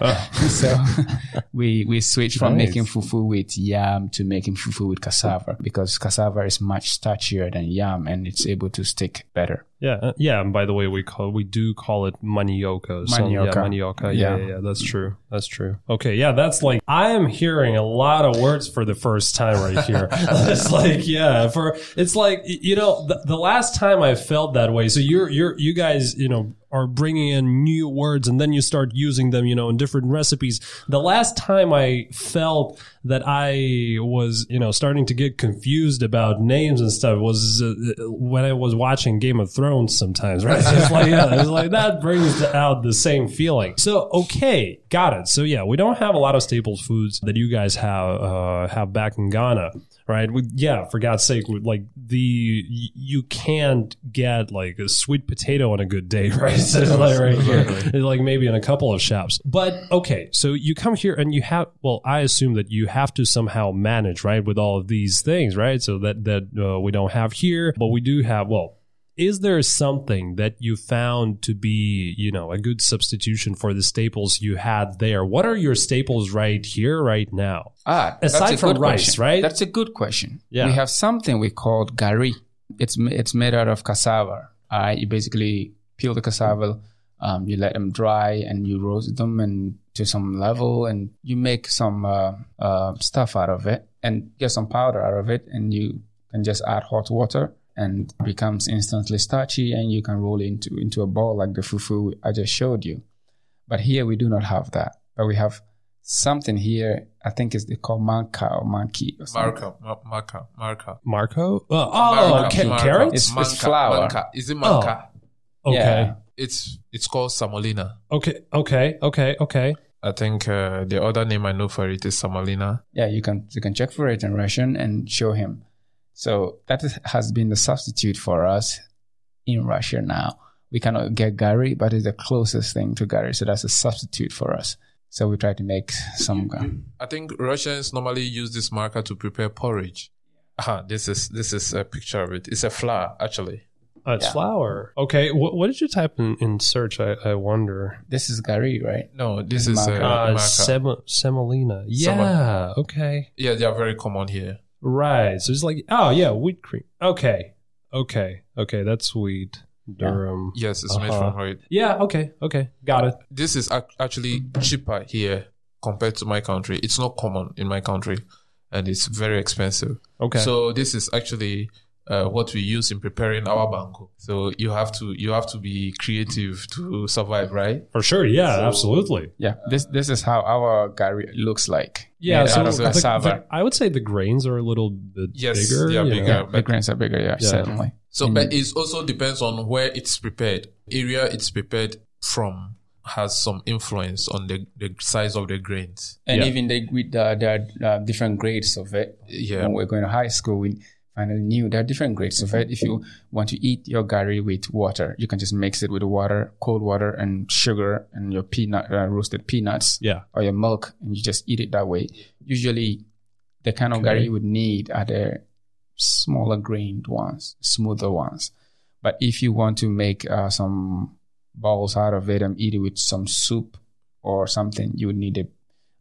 Oh. so we we switched from Nice. making fufu with yam to making fufu with cassava because cassava is much starchier than yam and it's able to stick better. yeah, uh, yeah. And by the way, we call we do call it manioka. So, yeah, manioka. Yeah, Yeah. yeah, yeah, that's true. That's true. Okay, yeah, that's like I am hearing a lot of words for the first time right here. it's like yeah, for it's like you know the, the last time I felt that way. So you're you're you guys you know are bringing in new words and then you start using them you know in different recipes. The last time I felt that I was you know starting to get confused about names and stuff was uh, when I was watching Game of Thrones sometimes, right? It's like yeah, it's like that brings out the same feeling. So okay, got it. So yeah, we don't have a lot of staples foods that you guys have uh, have back in Ghana, right? We, yeah, for God's sake, like the y- you can't get like a sweet potato on a good day, right? So like right here, like maybe in a couple of shops. But okay, so you come here and you have well, I assume that you have to somehow manage right with all of these things, right? So that that uh, we don't have here, but we do have well is there something that you found to be, you know, a good substitution for the staples you had there? What are your staples right here, right now? Ah, Aside from rice, question. right? That's a good question. Yeah. We have something we call gari. It's it's made out of cassava. Uh, you basically peel the cassava, um, you let them dry, and you roast them and to some level, and you make some uh, uh, stuff out of it, and get some powder out of it, and you can just add hot water, and becomes instantly starchy, and you can roll it into into a ball like the fufu I just showed you. But here we do not have that. But we have something here. I think it's they call manka or manki or something. Marca, ma- marca, marca. Marco? Oh, Marca, ca- marca. carrots? It's- Manca, flour. manca. Is it manca? okay. Yeah. It's it's called semolina. Okay. Okay. Okay. Okay. I think uh, the other name I know for it is semolina. Yeah, you can you can check for it in Russian and show him. So that is, has been the substitute for us in Russia now. We cannot get gari, but it's the closest thing to gari. So that's a substitute for us. So we try to make some. I think Russians normally use this marker to prepare porridge. Ah, this is this is a picture of it. It's a flour actually. Uh, it's Yeah. flour. Okay. What, what did you type in, in search? I, I wonder. This is gari, right? No, this It's is a marca. Uh, marca. sem- semolina. Yeah. Okay. yeah, they are very common here. Right. So it's like, oh yeah, wheat cream. Okay. Okay. Okay. That's wheat. Durum. Yes, it's made Uh-huh. from wheat. Yeah. Okay. Okay. Got it. This is ac- actually cheaper here compared to my country. It's not common in my country, and it's very expensive. Okay. So this is actually uh, what we use in preparing our banku. So you have to you have to be creative to survive, right? For sure. Yeah. absolutely. Yeah. This this is how our gari looks like. Yeah. So the- the- I would say the grains are a little bit Yes, bigger. they are bigger. know. yeah, the grains are bigger. Yeah, Yeah. certainly. So, but it also depends on where it's prepared. Area it's prepared from has some influence on the, the size of the grains. And Yeah. even they, with the, there are uh, different grades of it. Yeah. When we're going to high school, we finally knew there are different grades of it. If you want to eat your gari with water, you can just mix it with water, cold water, and sugar, and your peanut uh, roasted peanuts, Yeah. or your milk, and you just eat it that way. Usually, the kind of Okay. gari you would need are the smaller grained ones, smoother ones. But if you want to make uh, some balls out of it and eat it with some soup or something, you would need a,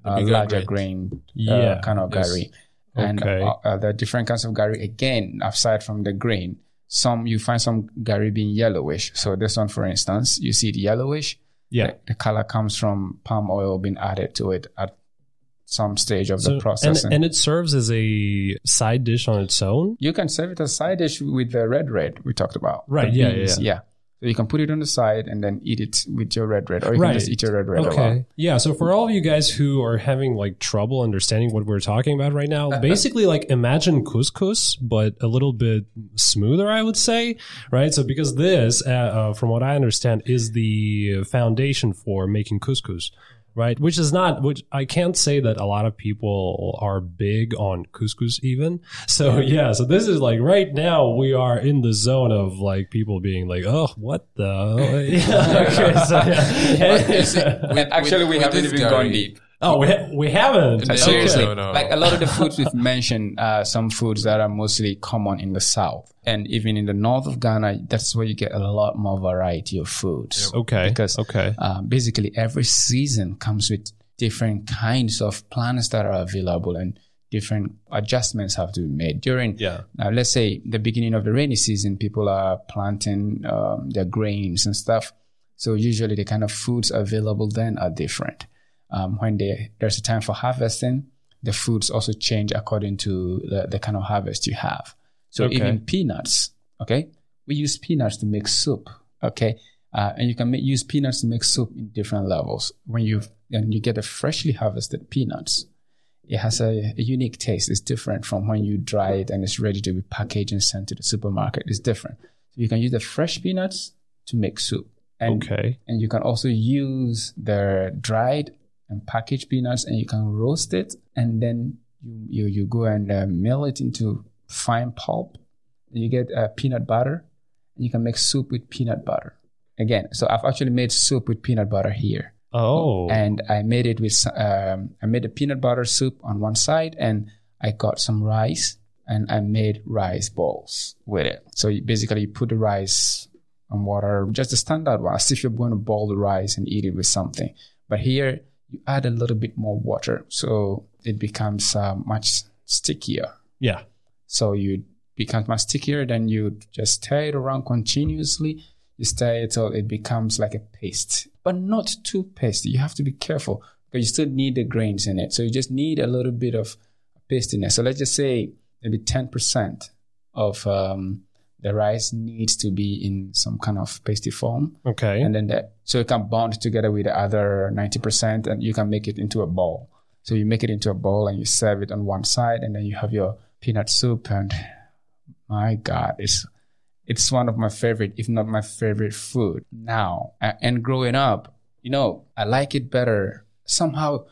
a larger grain. grain Yeah, uh, kind of yes. And Okay. uh, uh, the different kinds of gari, again, aside from the grain, some you find some gari being yellowish. So this one, for instance, you see it yellowish. Yeah. The, the color comes from palm oil being added to it at some stage of So- the and, and it serves as a side dish on its own. you can serve it as side dish with the red red we talked about. Right, yeah, yeah, yeah. So you can put it on the side and then eat it with your red red, or you Right. can just eat your red red alone. Okay. Yeah. So for all of you guys who are having like trouble understanding what we're talking about right now, basically like imagine couscous, but a little bit smoother, I would say. Right. So because this, uh, uh, from what I understand, is the foundation for making couscous. Right, which is not, which I can't say that a lot of people are big on couscous even. So yeah, so this is like right now we are in the zone of like people being like, oh, what the? Yeah, okay, so, yeah. You see, with- Actually, with- we haven't this even gone deep. Oh, we, ha- we haven't. No, Seriously, no, no, like a lot of the foods we've mentioned are some foods that are mostly common in the south, and even in the north of Ghana, that's where you get a lot more variety of foods. Okay. Because okay. uh, basically every season comes with different kinds of plants that are available and different adjustments have to be made during Yeah. now let's say the beginning of the rainy season people are planting um, their grains and stuff so usually the kind of foods available then are different um, when they, there's a time for harvesting the foods also change according to the, the kind of harvest you have. So Okay. even peanuts okay? We use peanuts to make soup okay? Uh, and you can make, use peanuts to make soup in different levels. When you and you get a freshly harvested peanuts it has a, a unique taste. It's different from when you dry it and it's ready to be packaged and sent to the supermarket. It's different. So you can use the fresh peanuts to make soup. And Okay. and you can also use the dried and package peanuts and you can roast it and then you you, you go and uh, mill it into fine pulp and you get uh, peanut butter and you can make soup with peanut butter again so i've actually made soup with peanut butter here Oh. and I made it with um, I made a peanut butter soup on one side, and I got some rice, and I made rice balls with it. So you, basically, you put the rice on water, just the standard one, as if you're going to boil the rice and eat it with something. But here, you add a little bit more water, so it becomes uh, much stickier. yeah. So you become much stickier. Then you just stir it around continuously. You stir it till it becomes like a paste, but not too pasty. You have to be careful because you still need the grains in it. So you just need a little bit of pastiness. So let's just say maybe ten percent of um, the rice needs to be in some kind of pasty form, Okay. and then that so it can bond together with the other ninety percent, and you can make it into a ball. So you make it into a bowl and you serve it on one side, and then you have your peanut soup. And my God, it's it's one of my favorite, if not my favorite food now. And growing up, you know, I like it better. Somehow,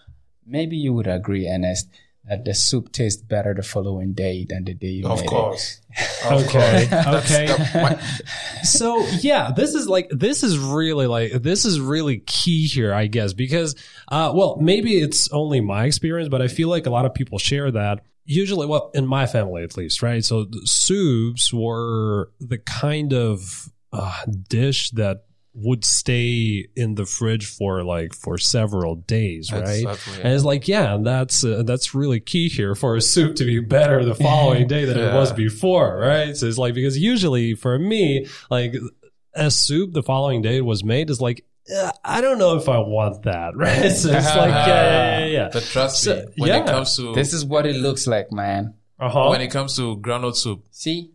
maybe you would agree, Ernest, that the soup tastes better the following day than the day you Of made course. Of Okay. course. Okay. That's the- my- so yeah, this is like this is really like this is really key here, I guess, because uh, well, maybe it's only my experience, but I feel like a lot of people share that. Usually, well, in my family at least, right? So the soups were the kind of uh, dish that would stay in the fridge for like for several days, right? Exactly, yeah. And it's like, yeah, that's uh, that's really key here for a soup to be better the following day than it was before, right? So it's like because usually for me, like a soup the following day was made is like, uh, I don't know if I want that, right? So it's like, yeah, yeah, yeah, yeah. But trust So, me, when yeah. it comes to This is what it looks like, man. Uh-huh. when it comes to groundnut soup, See, the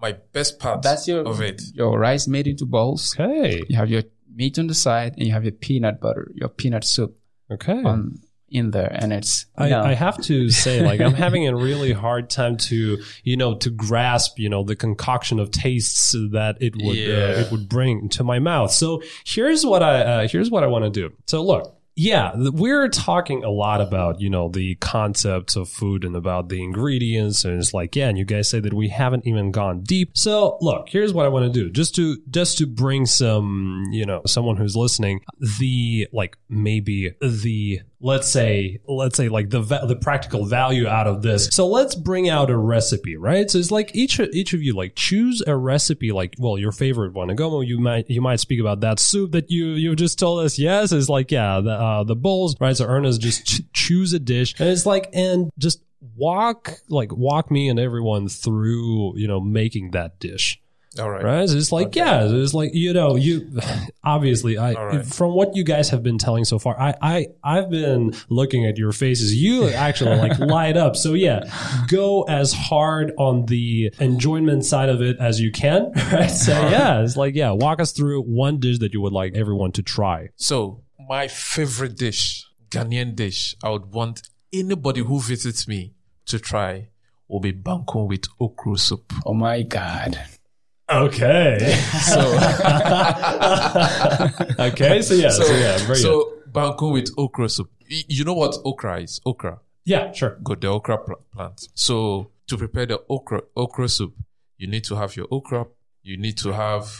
my best part that's your of it. your rice made into balls. okay, You have your meat on the side, and you have your peanut butter, your peanut soup okay. on in there, and it's I, you know, I have to say, like, I'm having a really hard time to, you know, to grasp, you know, the concoction of tastes that it would uh, it would bring to my mouth. So here's what I uh, here's what I want to do. So look, yeah, we're talking a lot about you know the concepts of food and about the ingredients, and it's like, yeah, and you guys say that we haven't even gone deep. So look, here's what I want to do, just to just to bring some, you know, someone who's listening, the like maybe the let's say let's say like the the practical value out of this. So let's bring out a recipe right? So it's like each each of you like choose a recipe like well your favorite one. Agomo you might you might speak about that soup that you you just told us. Yes it's like yeah the uh, the bowls right? So Ernest just ch- choose a dish. And it's like and just walk like walk me and everyone through you know making that dish All right. right? It's like, yeah, it's like you know, you obviously, I All right. from what you guys have been telling so far, I I I've been looking at your faces. You actually like light up. So yeah, go as hard on the enjoyment side of it as you can, right? So yeah, it's like yeah, walk us through one dish that you would like everyone to try. So my favorite dish, Ghanaian dish, I would want anybody who visits me to try will be banku with okra soup. Oh my God. Okay, So, okay, so yeah, so, so, yeah, very so banku with okra soup. You know what okra is? Okra. yeah, sure. Got the okra pl- plant. So to prepare the okra okra soup, you need to have your okra. You need to have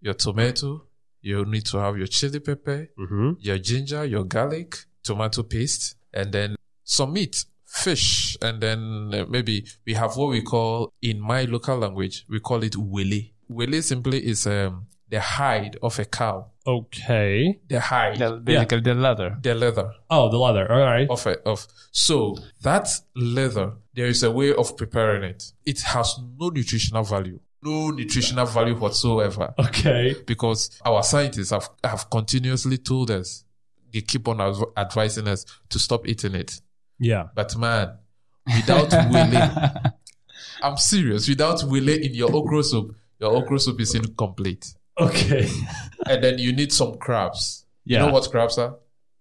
your tomato. You need to have your chili pepper, hmm your ginger, your garlic, tomato paste, and then some meat, fish, and then uh, maybe we have what we call in my local language we call it wele. Wele simply is um, the hide of a cow. Okay. The hide, The, basically, the leather. the leather. Oh, the leather. All right. of a, of so that leather there is a way of preparing it it has no nutritional value no nutritional value whatsoever Okay. because our scientists have, have continuously told us they keep on adv- advising us to stop eating it Yeah. but man without wele i'm serious without wele in your okra soup your okra soup is incomplete Okay. and then you need some crabs Yeah. you know what crabs are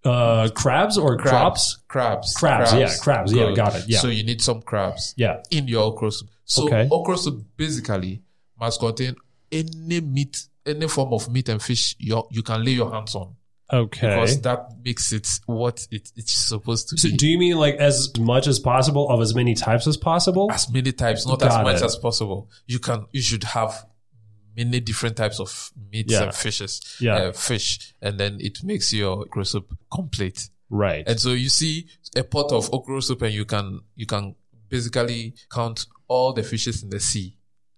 Uh, crabs or crops? crabs Crabs, yeah, crabs, yeah, Good. got it, yeah. so you need some crabs Yeah. in your okra soup. So Okay. okra soup basically must contain any meat, any form of meat and fish you you can lay your hands on Okay. because that makes it what it, it's supposed to So be. do you mean like as much as possible of as many types as possible? as many types, not Got as much it. as possible. You can you should have many different types of meats Yeah. and fishes, Yeah. uh, fish, and then it makes your okra soup complete. Right. And so you see a pot of okra soup, and you can you can basically count all the fishes in the sea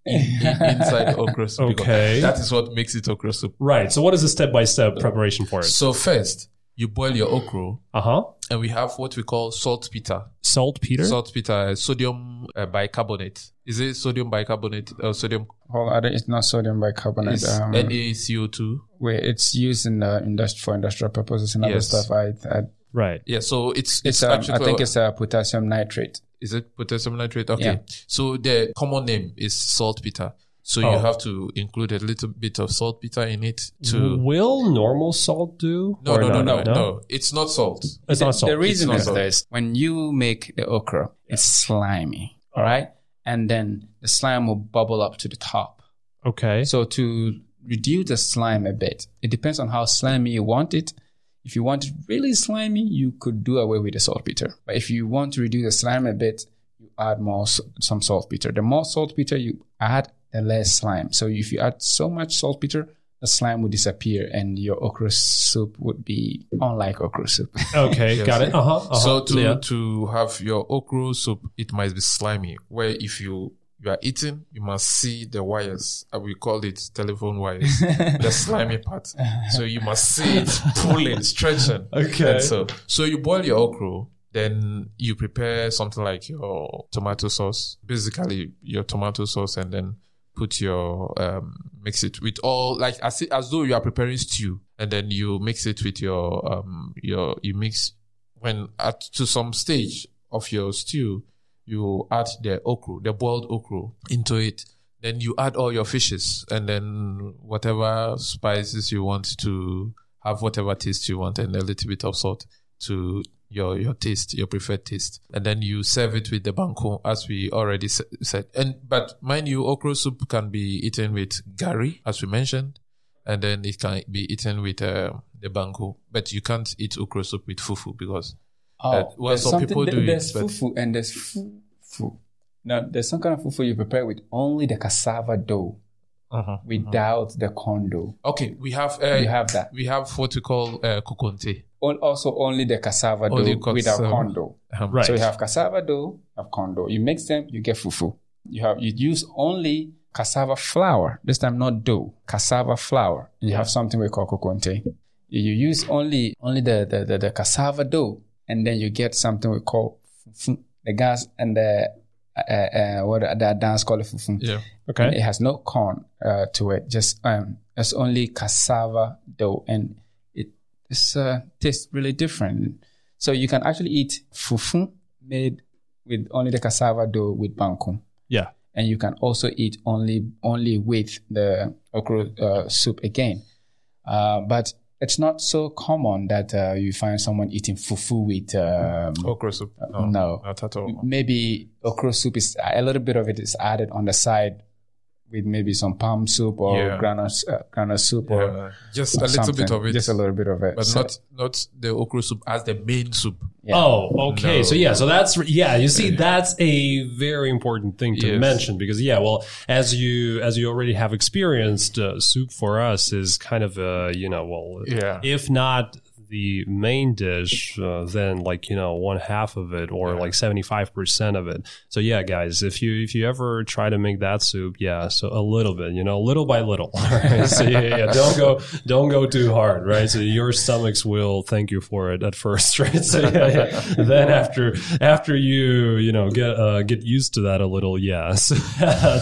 in, in- inside the okra soup. Okay. that is what makes it okra soup. Right. So what is the step by step preparation for it? So first, you boil your okra, Uh huh. and we have what we call saltpeter. Saltpeter. Saltpeter, is sodium uh, bicarbonate. Is it sodium bicarbonate or sodium? Well, I don't- it's not sodium bicarbonate. It's Um, NaCO2. where it's used in uh, industri- for industrial purposes and other Yes. stuff. I, I right. Yeah, so it's it's it's, um, actually I think it's a potassium nitrate. is it potassium nitrate? Okay. Yeah. So the common name is saltpeter. So Oh. you have to include a little bit of saltpeter in it to. Will normal salt do? No, Or no, no, no, no, no, It's not salt. It's not salt. The reason is salt. this: when you make the okra, it's slimy, all right, and then the slime will bubble up to the top. okay. So to reduce the slime a bit, it depends on how slimy you want it. If you want it really slimy, you could do away with the saltpeter. But if you want to reduce the slime a bit, you add more s- some saltpeter. The more saltpeter you add, the less slime. So if you add so much saltpeter, the slime would disappear, and your okra soup would be unlike okra soup. Okay. Got it. Uh huh. Uh-huh. So to yeah. to have your okra soup, it might be slimy. Where if you you are eating, you must see the wires. Uh, We call it telephone wires, the slimy part. So you must see it pulling, stretching. Okay. And so so you boil your okra. Then you prepare something like your tomato sauce, basically your tomato sauce, and then put your um, mix it with all like as as though you are preparing stew, and then you mix it with your um your you mix when at to some stage of your stew you add the okra, the boiled okra into it. Then you add all your fishes and then whatever spices you want to have, whatever taste you want, and a little bit of salt to your your taste, your preferred taste, and then you serve it with the banku as we already sa- said. And but mind you, okra soup can be eaten with gari, as we mentioned, and then it can be eaten with uh, the banku. But you can't eat okra soup with fufu because Uh, well, some people do it, There's but- fufu and there's fufu. Now, there's some kind of fufu you prepare with only the cassava dough without the corn dough. okay, we have uh, You have that. we have what we call uh, kokonte. on- also only the cassava Only dough without dough. Um, Right. So you have cassava dough, you have corn dough. You mix them, you get fufu. You have you use only cassava flour. This time not dough, cassava flour. You have something we call kokonte. You use only only the, the, the, the cassava dough, and then you get something we call fufu. The gas and the uh, uh, what the dance called fufu. Yeah. Okay. It has no corn uh, to it. Just um, it's only cassava dough, and it it's, uh, tastes really different. So you can actually eat fufu made with only the cassava dough with banku, Yeah. and you can also eat only only with the okra uh, soup again. Uh, but it's not so common that uh, you find someone eating fufu with um, Okra soup. No. no. Not at all. maybe okra soup is a little bit of it is added on the side with maybe some palm soup or Yeah. groundnut uh, groundnut soup or Yeah. Just a little bit of it. just a little bit of it. But So- not not the okra soup as the main soup. Yeah. Oh, okay. No. So yeah, so that's yeah. You see, that's a very important thing to Yes. mention because yeah, well, as you as you already have experienced, uh, soup for us is kind of a you know well, Yeah. if not the main dish, uh, then like you know one half of it or like seventy five percent of it. So yeah, guys, if you if you ever try to make that soup, yeah, so a little bit, you know, little by little. Right? so yeah, yeah, don't go don't go too hard, right? So your stomachs will thank you for it at first, right? So yeah, yeah. then after after you you know get uh, get used to that a little, yes,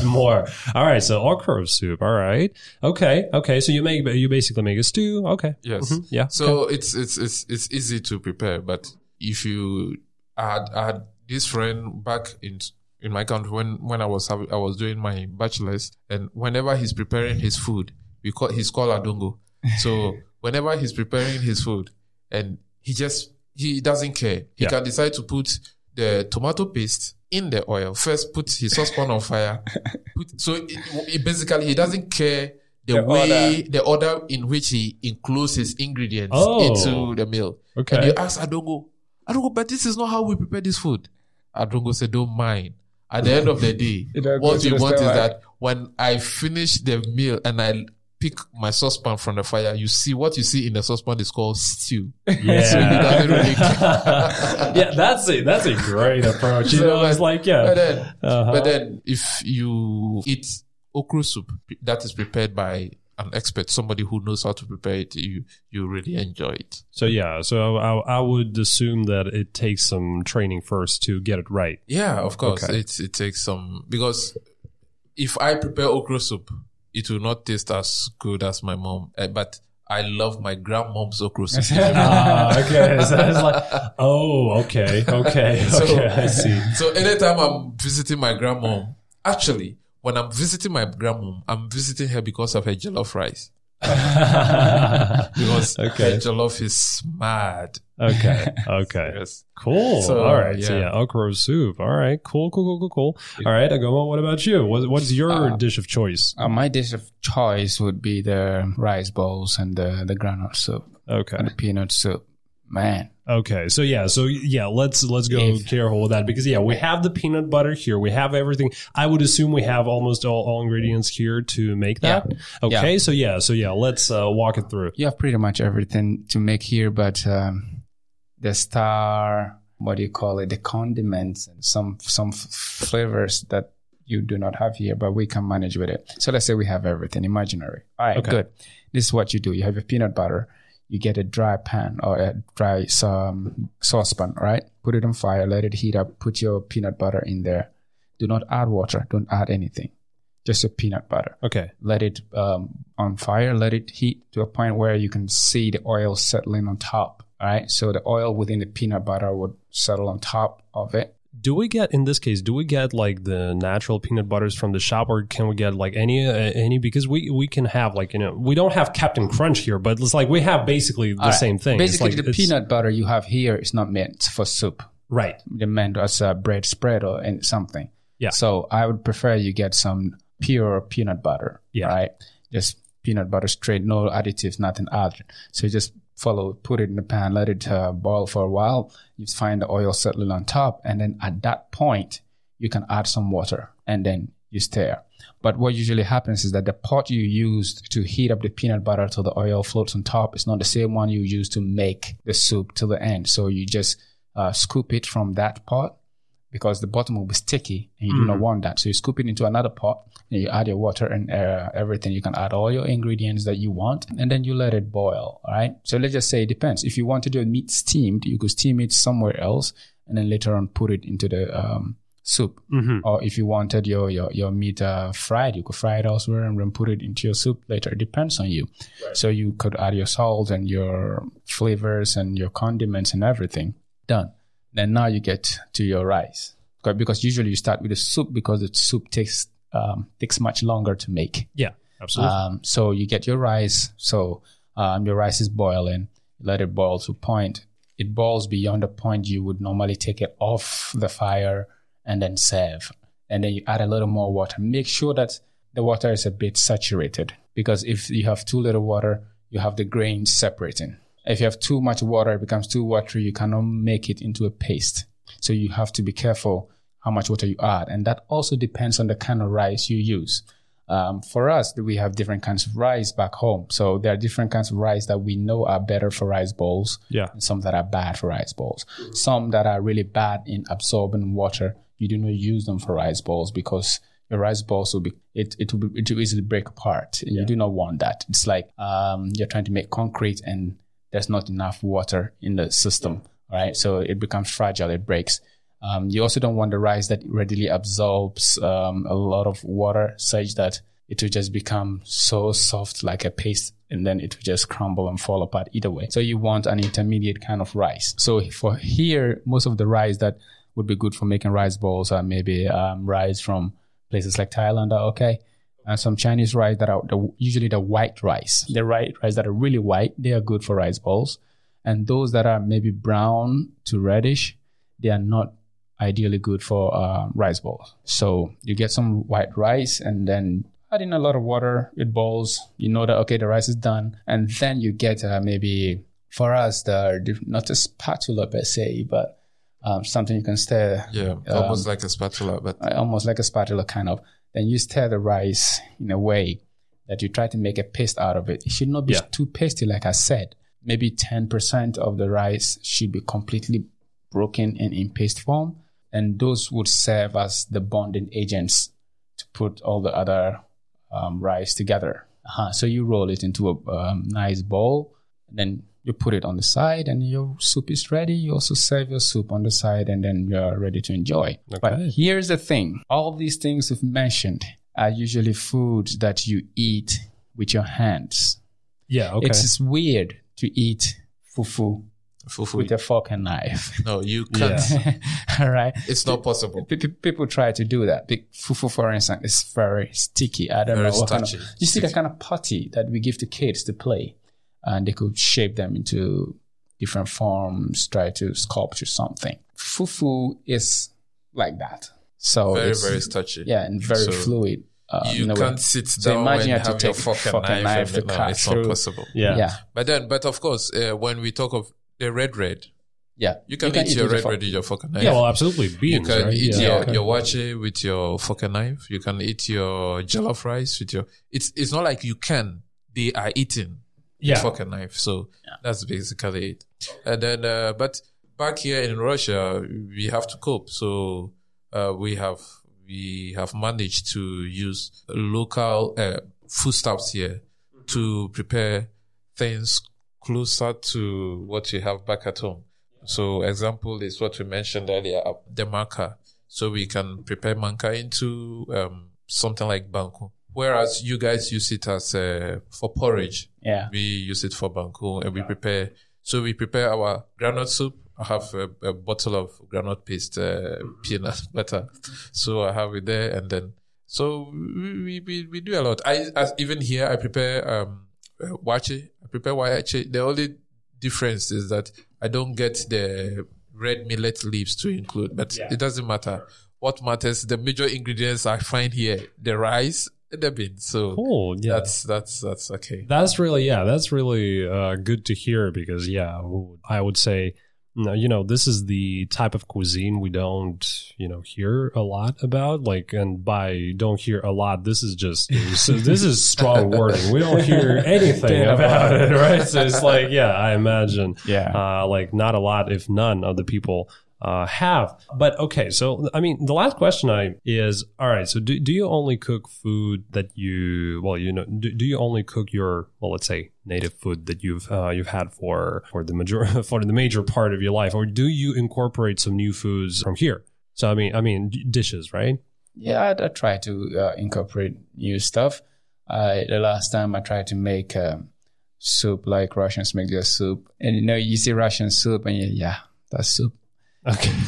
more. All right, so okra soup. All right, okay, okay. So you make you basically make a stew. Okay, Yes. Mhm, yeah. So it's it's it's it's easy to prepare, but if you I had I had this friend back in in my country when when I was having, I was doing my bachelor's, and whenever he's preparing his food, we call he's called Adongo. So whenever he's preparing his food, and he just he doesn't care, he Yeah. can decide to put the tomato paste in the oil first, put his saucepan on fire. Put, so it, it basically he doesn't care. The, The way, the order in which he includes his ingredients Oh. into the meal. Okay. And you ask Adongo, Adongo, but this is not how we prepare this food. Adongo said, don't mind. At the end of the day, It what you want is stomach. that when I finish the meal and I pick my saucepan from the fire, you see what you see in the saucepan is called stew. Yeah. So really yeah, that's a that's a great approach. You So, know, it's like yeah. But then, Uh-huh. but then if you eat okra soup that is prepared by an expert, somebody who knows how to prepare it, you you really enjoy it. So yeah, so I, I would assume that it takes some training first to get it right. Yeah, of course. Okay. It it takes some because if I prepare okra soup, it will not taste as good as my mom. Uh, but I love my grandmom's okra soup. ah, okay. So it's like, oh, okay, okay, okay. I see. so anytime I'm visiting my grandmom, actually, when I'm visiting my grandmom, I'm visiting her because of her jollof rice. Because Okay. her jollof is mad. Okay, okay. Yes. Cool. So, All right. So yeah. yeah, okra soup. All right. Cool, cool, cool, cool, cool. All right, Agoma, what about you? What, what's your dish of choice? Uh, my dish of choice would be the rice balls and the the groundnut soup Okay. and the peanut soup. Man, Okay, so yeah, so yeah, let's let's go If- careful with that because yeah, we have the peanut butter here, we have everything. I would assume we have almost all, all ingredients here to make that. Okay, so yeah, so yeah, let's uh, walk it through. you have pretty much everything to make here, but um, the star, what do you call it? The condiments and some some f- flavors that you do not have here, but we can manage with it. So let's say we have everything imaginary. All right, Okay. good. This is what you do. You have your peanut butter. You get a dry pan or a dry um, saucepan, right? Put it on fire, let it heat up. Put your peanut butter in there. Do not add water. Don't add anything. Just your peanut butter Okay, let it um, on fire, let it heat to a point where you can see the oil settling on top. right? So the oil within the peanut butter would settle on top of it. Do we get in this case? Do we get like the natural peanut butters from the shop, or can we get like any uh, any? Because we we can have like you know we don't have Captain Crunch here, but it's like we have basically the right. same thing. Basically, like- the peanut butter you have here is not meant for soup. right? They're meant as a bread spread or something. Yeah. So I would prefer you get some pure peanut butter. Yeah. Right. Just peanut butter straight, no additives, nothing added. So you just follow, put it in the pan, let it uh, boil for a while. You find the oil settling on top, and then at that point you can add some water, and then you stir. But what usually happens is that the pot you used to heat up the peanut butter till the oil floats on top is not the same one you use to make the soup till the end. So you just uh, scoop it from that pot because the bottom will be sticky and you do not want that. So you scoop it into another pot and you add your water and uh, everything. You can add all your ingredients that you want and then you let it boil. All right. So let's just say it depends. If you want to do meat steamed, you could steam it somewhere else and then later on put it into the um, soup. Or if you wanted your your, your meat uh, fried, you could fry it elsewhere and then put it into your soup later. It depends on you. So you could add your salt and your flavors and your condiments and everything. Done. Then now you get to your rice. Because usually you start with the soup because the soup takes um, takes much longer to make. Yeah, absolutely. Um, so you get your rice. So um, your rice is boiling. Let it boil to a point. It boils beyond the point you would normally take it off the fire and then serve. And then you add a little more water. Make sure that the water is a bit saturated because if you have too little water, you have the grains separating. If you have too much water, it becomes too watery. You cannot make it into a paste. So you have to be careful how much water you add. And that also depends on the kind of rice you use. Um, for us, we have different kinds of rice back home. So there are different kinds of rice that we know are better for rice bowls. Yeah. And some that are bad for rice bowls. Some that are really bad in absorbing water. You do not use them for rice bowls because your rice balls will be it it will be it will easily break apart. And You do not want that. It's like um, you're trying to make concrete and there's not enough water in the system. Right. So it becomes fragile. It breaks. Um, you also don't want the rice that readily absorbs um, a lot of water, such that it will just become so soft like a paste, and then it will just crumble and fall apart either way. So you want an intermediate kind of rice. So for here, most of the rice that would be good for making rice balls are maybe um, rice from places like Thailand are okay. And some Chinese rice that are the, usually the white rice. The white rice that are really white, they are good for rice balls. And those that are maybe brown to reddish, they are not ideally good for uh, rice balls. So you get some white rice and then add in a lot of water. It boils. You know that okay, the rice is done, and then you get uh, maybe for us the not a spatula per se, but um, something you can stir. Yeah, almost like a spatula, but uh, almost like a spatula kind of. Then you stir the rice in a way that you try to make a paste out of it. It should not be Yeah. too pasty, like I said. Maybe 10% of the rice should be completely broken and in paste form. And those would serve as the bonding agents to put all the other um, rice together. Uh-huh. So you roll it into a um, nice bowl, and then you put it on the side, and your soup is ready. You also serve your soup on the side, and then you're ready to enjoy. But here's the thing: all these things we've mentioned are usually foods that you eat with your hands. yeah. Okay. It's just weird to eat fufu fufu. with a fork and knife. no, you can't. Yeah. all right. It's not possible. Pe- pe- People try to do that. Big fufu, for instance, is very sticky. I don't Very know kind of. You see the kind of putty that we give to kids to play, and they could shape them into different forms, try to sculpture something. Fufu is like that. So Very, it's, very starchy. yeah, and very So fluid. Uh, You in a way. can't sit So down imagine you and have to have your take fork and knife. to and, no, it's through. not possible. yeah. Yeah, But then, but of course, uh, when we talk of the red red, yeah. you can, eat, your red fork. red with your fork and knife. Yeah, well, absolutely. You can right? eat yeah. your, okay. your waakye with your fork and knife. You can eat your jollof rice with your. It's it's not like you can. They are eating Yeah. fork and knife. So yeah. that's basically it. And then, uh, but back here in Russia, we have to cope. So uh, we have we have managed to use local uh, foodstuffs here to prepare things closer to what you have back at home. So example is what we mentioned earlier, uh, the manka. So we can prepare manka into um, something like banku. Whereas you guys use it as uh, for porridge. Yeah. We use it for banku and we prepare. So we prepare our groundnut soup. I have a, a bottle of groundnut paste, uh, peanut butter. So I have it there and then, so we, we, we do a lot. I, as even here, I prepare, um, uh, waakye. I prepare waakye. The only difference is that I don't get the red millet leaves to include, but it doesn't matter. What matters, the major ingredients I find here, the rice the. So Cool. Yeah. that's, that's, that's okay. That's really yeah, that's really uh, good to hear because yeah, I would say no, you know, this is the type of cuisine we don't, you know, hear a lot about. Like, and by don't hear a lot, this is just, so this is strong wording. We don't hear anything about it, right? So it's like, yeah, I imagine, Yeah. uh, like not a lot, if none of the people uh, have. But okay, so I mean, the last question I is all right. So do, do you only cook food that you well, you know, do, do you only cook your well, let's say native food that you've uh, you've had for for the major for the major part of your life, or do you incorporate some new foods from here? So I mean, I mean dishes, right? Yeah, I, I try to uh, incorporate new stuff. I the last time I tried to make um, soup like Russians make their soup, and you know you see Russian soup, and you, yeah, that's soup. Okay.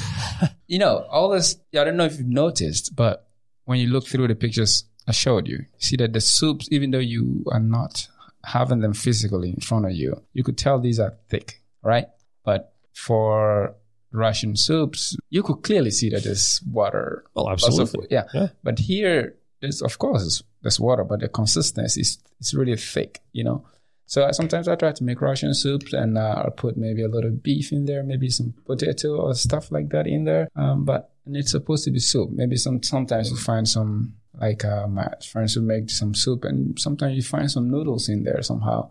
You know all this. I don't know if you've noticed, but when you look through the pictures I showed you, you see that the soups, even though you are not having them physically in front of you, you could tell these are thick, right? But for Russian soups, you could clearly see that there's water Well, lots of- absolutely. yeah. Yeah. But here, there's of course there's water, but the consistency is it's really thick, you know. So I, sometimes I try to make Russian soups, and uh, I'll put maybe a little beef in there, maybe some potato or stuff like that in there. Um, but and it's supposed to be soup. Maybe some sometimes you find some like uh, my friends who make some soup, and sometimes you find some noodles in there somehow.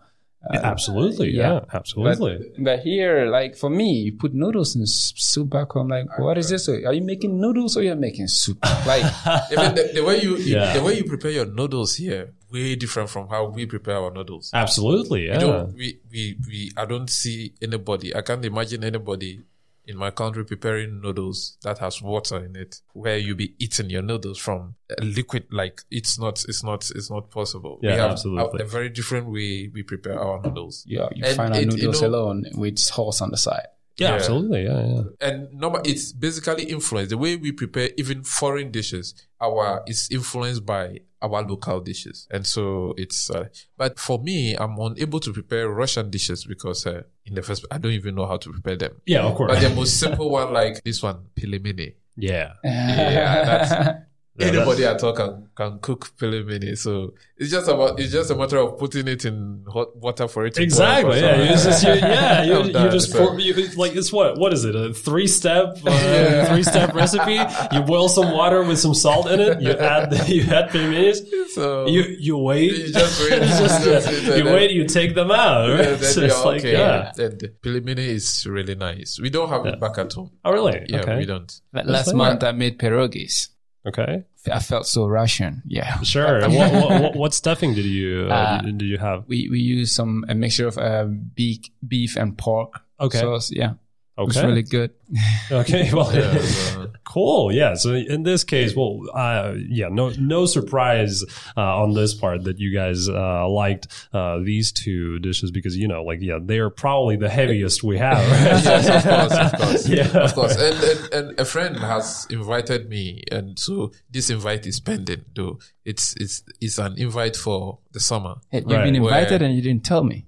Uh, absolutely. Yeah. yeah. Absolutely. But, but here, like for me, you put noodles in soup back home. Like, what is this? Are you making noodles or you're making soup? Like, Even the, the way you, you- Yeah. the way you prepare your noodles here, way different from how we prepare our noodles. absolutely. Yeah. We don't, we, we, we, I don't see anybody, I can't imagine anybody in my country preparing noodles that has water in it, where you be eating your noodles from a liquid, like it's not, it's not, it's not possible. Yeah, we have absolutely. A, a very different way we prepare our noodles. yeah, you And find our it- you noodles know- alone with sauce on the side. yeah, Yeah. absolutely. Yeah. Yeah. and number it's basically influenced the way we prepare even foreign dishes our is influenced by our local dishes and so it's uh, but for me i'm unable to prepare russian dishes because uh, in the first i don't even know how to prepare them Yeah, of course. but the most simple one like this one pilimini yeah. yeah that's Yeah, anybody at all can can cook pilimini so it's just about it's just a matter of putting it in hot water for it to Exactly. some- Yeah. You just, you, yeah. You, you done. just So- for, you, like it's what? What is it? A three step, uh, three step recipe. You boil some water with some salt in it. You add the, you add piminis. so You you wait. You just wait. Just, That's uh, you wait. You take them out. Right? Yeah, so it's like okay. yeah. And the Pilimini is really nice. We don't have it back at home. Oh really? Yeah, okay. we don't. Last like month I made pierogies. Okay. I felt so Russian. Yeah. Sure. What, what, what, what stuffing did you uh, Uh, did, did you have? We we use some a mixture of uh, beef beef and pork Okay. sauce. Yeah. It was really good. Okay. Well. Yeah, so- Cool. Yeah. So in this case, well, uh, yeah, no, no surprise uh, on this part that you guys uh, liked uh, these two dishes because you know, like, yeah, they are probably the heaviest we have. Right? yes, of course, of course, Yeah. of course. And, and and a friend has invited me, and so this invite is pending. Though it's it's it's an invite for the summer. Hey, you've Right. been invited Where- and you didn't tell me.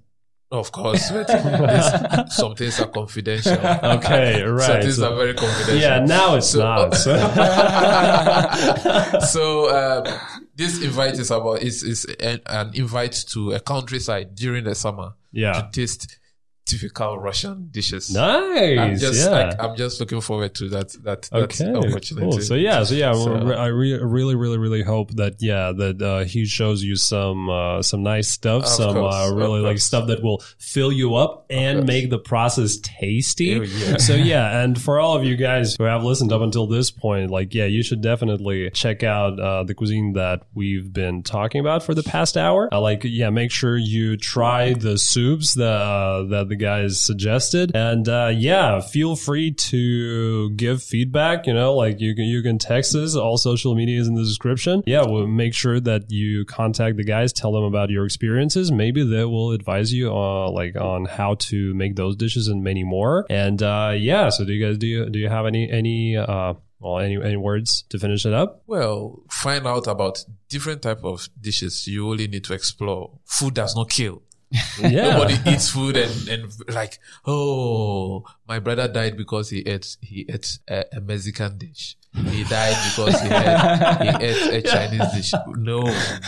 Of course, some things are confidential. okay. Some Right. things So- are very confidential. yeah. Now it's So- not. So. so um, this invite is about is is an, an invite to a countryside during the summer yeah. to taste typical Russian dishes. Nice. I'm just yeah. like, I'm just looking forward to that that that Okay, opportunity. cool. So yeah, so yeah, So- I re- really, really, really hope that yeah, that uh, he shows you some uh, some nice stuff, some course, uh, really like stuff that will fill you up and make the process tasty. Yeah. So yeah, and for all of you guys who have listened up until this point, like yeah, you should definitely check out uh, the cuisine that we've been talking about for the past hour. Uh, like yeah, make sure you try the soups that uh, that the guys suggested, and uh, yeah, feel free to give feedback. You know, like you can you can text us. All social media is in the description. Yeah, we'll make sure that you contact the guys, tell them about your experiences. Maybe they will advise you on like on how to make those dishes and many more. And uh, yeah, so do you guys do you do you have any any uh well any any words to finish it up? well, find out about different type of dishes. You only need to explore. Food does not kill. Yeah. Nobody eats food and, and like, oh, my brother died because he ate he ate a, a Mexican dish. He died because he had he ate a Chinese dish. No,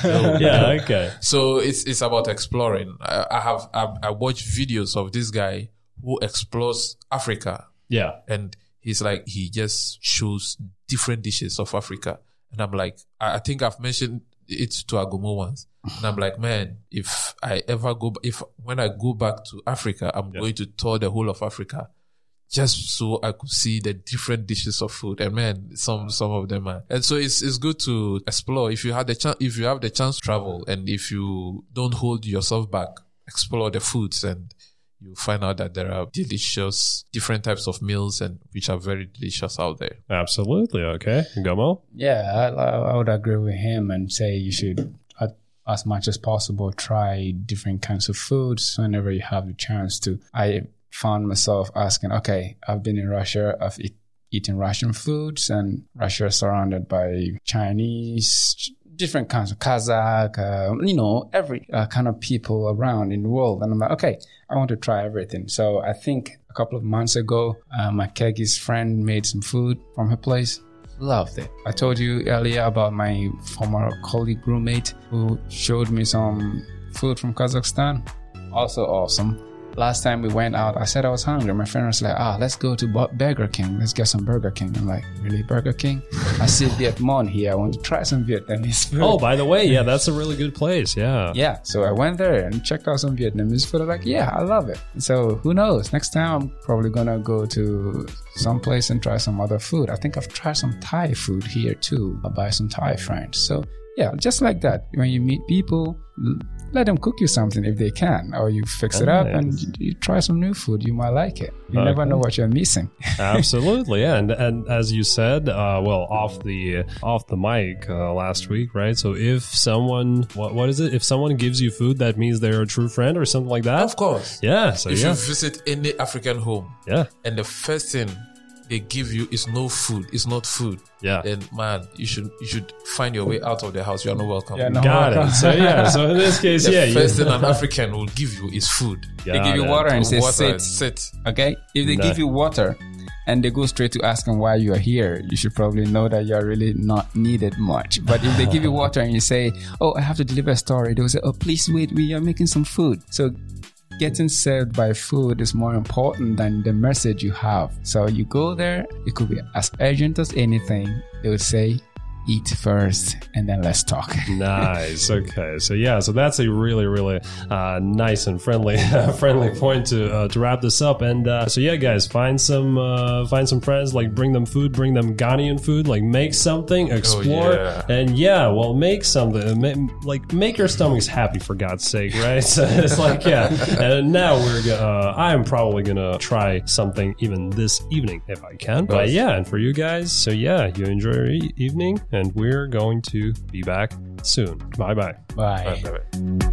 no, Yeah. no. Okay. So it's it's about exploring. I, I have I, I watched videos of this guy who explores Africa Yeah. and he's like he just shows different dishes of Africa, and I'm like, I, I think I've mentioned it to Agomo once, and I'm like, man, if I ever go, if when I go back to Africa, I'm going to tour the whole of Africa. Just so I could see the different dishes of food, and man, some some of them are, and so it's it's good to explore. If you have the chance, if you have the chance to travel, and if you don't hold yourself back, explore the foods, and you find out that there are delicious different types of meals and which are very delicious out there. Absolutely. Okay. Gummo? Yeah, I, I would agree with him and say you should, as much as possible, try different kinds of foods whenever you have the chance to. I found myself asking, okay, I've been in Russia, I've eat, eaten Russian foods, and Russia is surrounded by Chinese, different kinds of Kazakh, uh, you know, every uh, kind of people around in the world. And I'm like, okay, I want to try everything. So I think a couple of months ago, uh, my Kyrgyz friend made some food from her place loved it. I told you earlier about my former colleague roommate who showed me some food from Kazakhstan. Also awesome. Last time we went out, I said I was hungry. My friend was like, ah, let's go to Burger King. Let's get some Burger King. I'm like, really, Burger King? I see Vietnam here. I want to try some Vietnamese food. Oh, by the way, yeah, that's a really good place. Yeah. Yeah, so I went there and checked out some Vietnamese food. I'm like, yeah, I love it. So who knows? Next time I'm probably gonna go to some place and try some other food. I think I've tried some Thai food here too. I'll buy some Thai friends. So yeah, just like that. When you meet people, let them cook you something if they can, or you fix it up and you, you try some new food. You might like it. You never know what you're missing. Absolutely, yeah, and and as you said, uh, well, off the off the mic uh, last week, right? So if someone, what what is it? If someone gives you food, that means they're a true friend or something like that. Of course. Yeah. So If yeah, you visit any African home yeah, and the first thing they give you is no food, it's not food, yeah. then man, you should you should find your way out of the house. You are not welcome. Yeah, no. Got it. So yeah. So in this case, The yeah. you- first thing an African will give you is food. They give you Got it. water and say Water, sit. sit. Okay, if they Nah. give you water and they go straight to asking why you are here, you should probably know that you're really not needed much. But if they give you water and you say, "Oh, I have to deliver a story," they'll say, "Oh, please wait, we are making some food." So. Getting served by food is more important than the message you have. So you go there, it could be as urgent as anything. They would say, eat first and then let's talk. nice. Okay. So yeah. So that's a really, really uh, nice and friendly, friendly point to uh, to wrap this up. And uh, so yeah, guys, find some uh, find some friends. Like bring them food. Bring them Ghanaian food. Like make something. Explore. yeah. And yeah, well, make something. Ma- like make your stomachs happy for God's sake, right? So it's like yeah. And now we're. go- Uh, I'm probably gonna try something even this evening if I can. But yeah, and for you guys, so yeah, you enjoy your e- evening, and we're going to be back soon. Bye bye. Bye. Bye, bye, bye.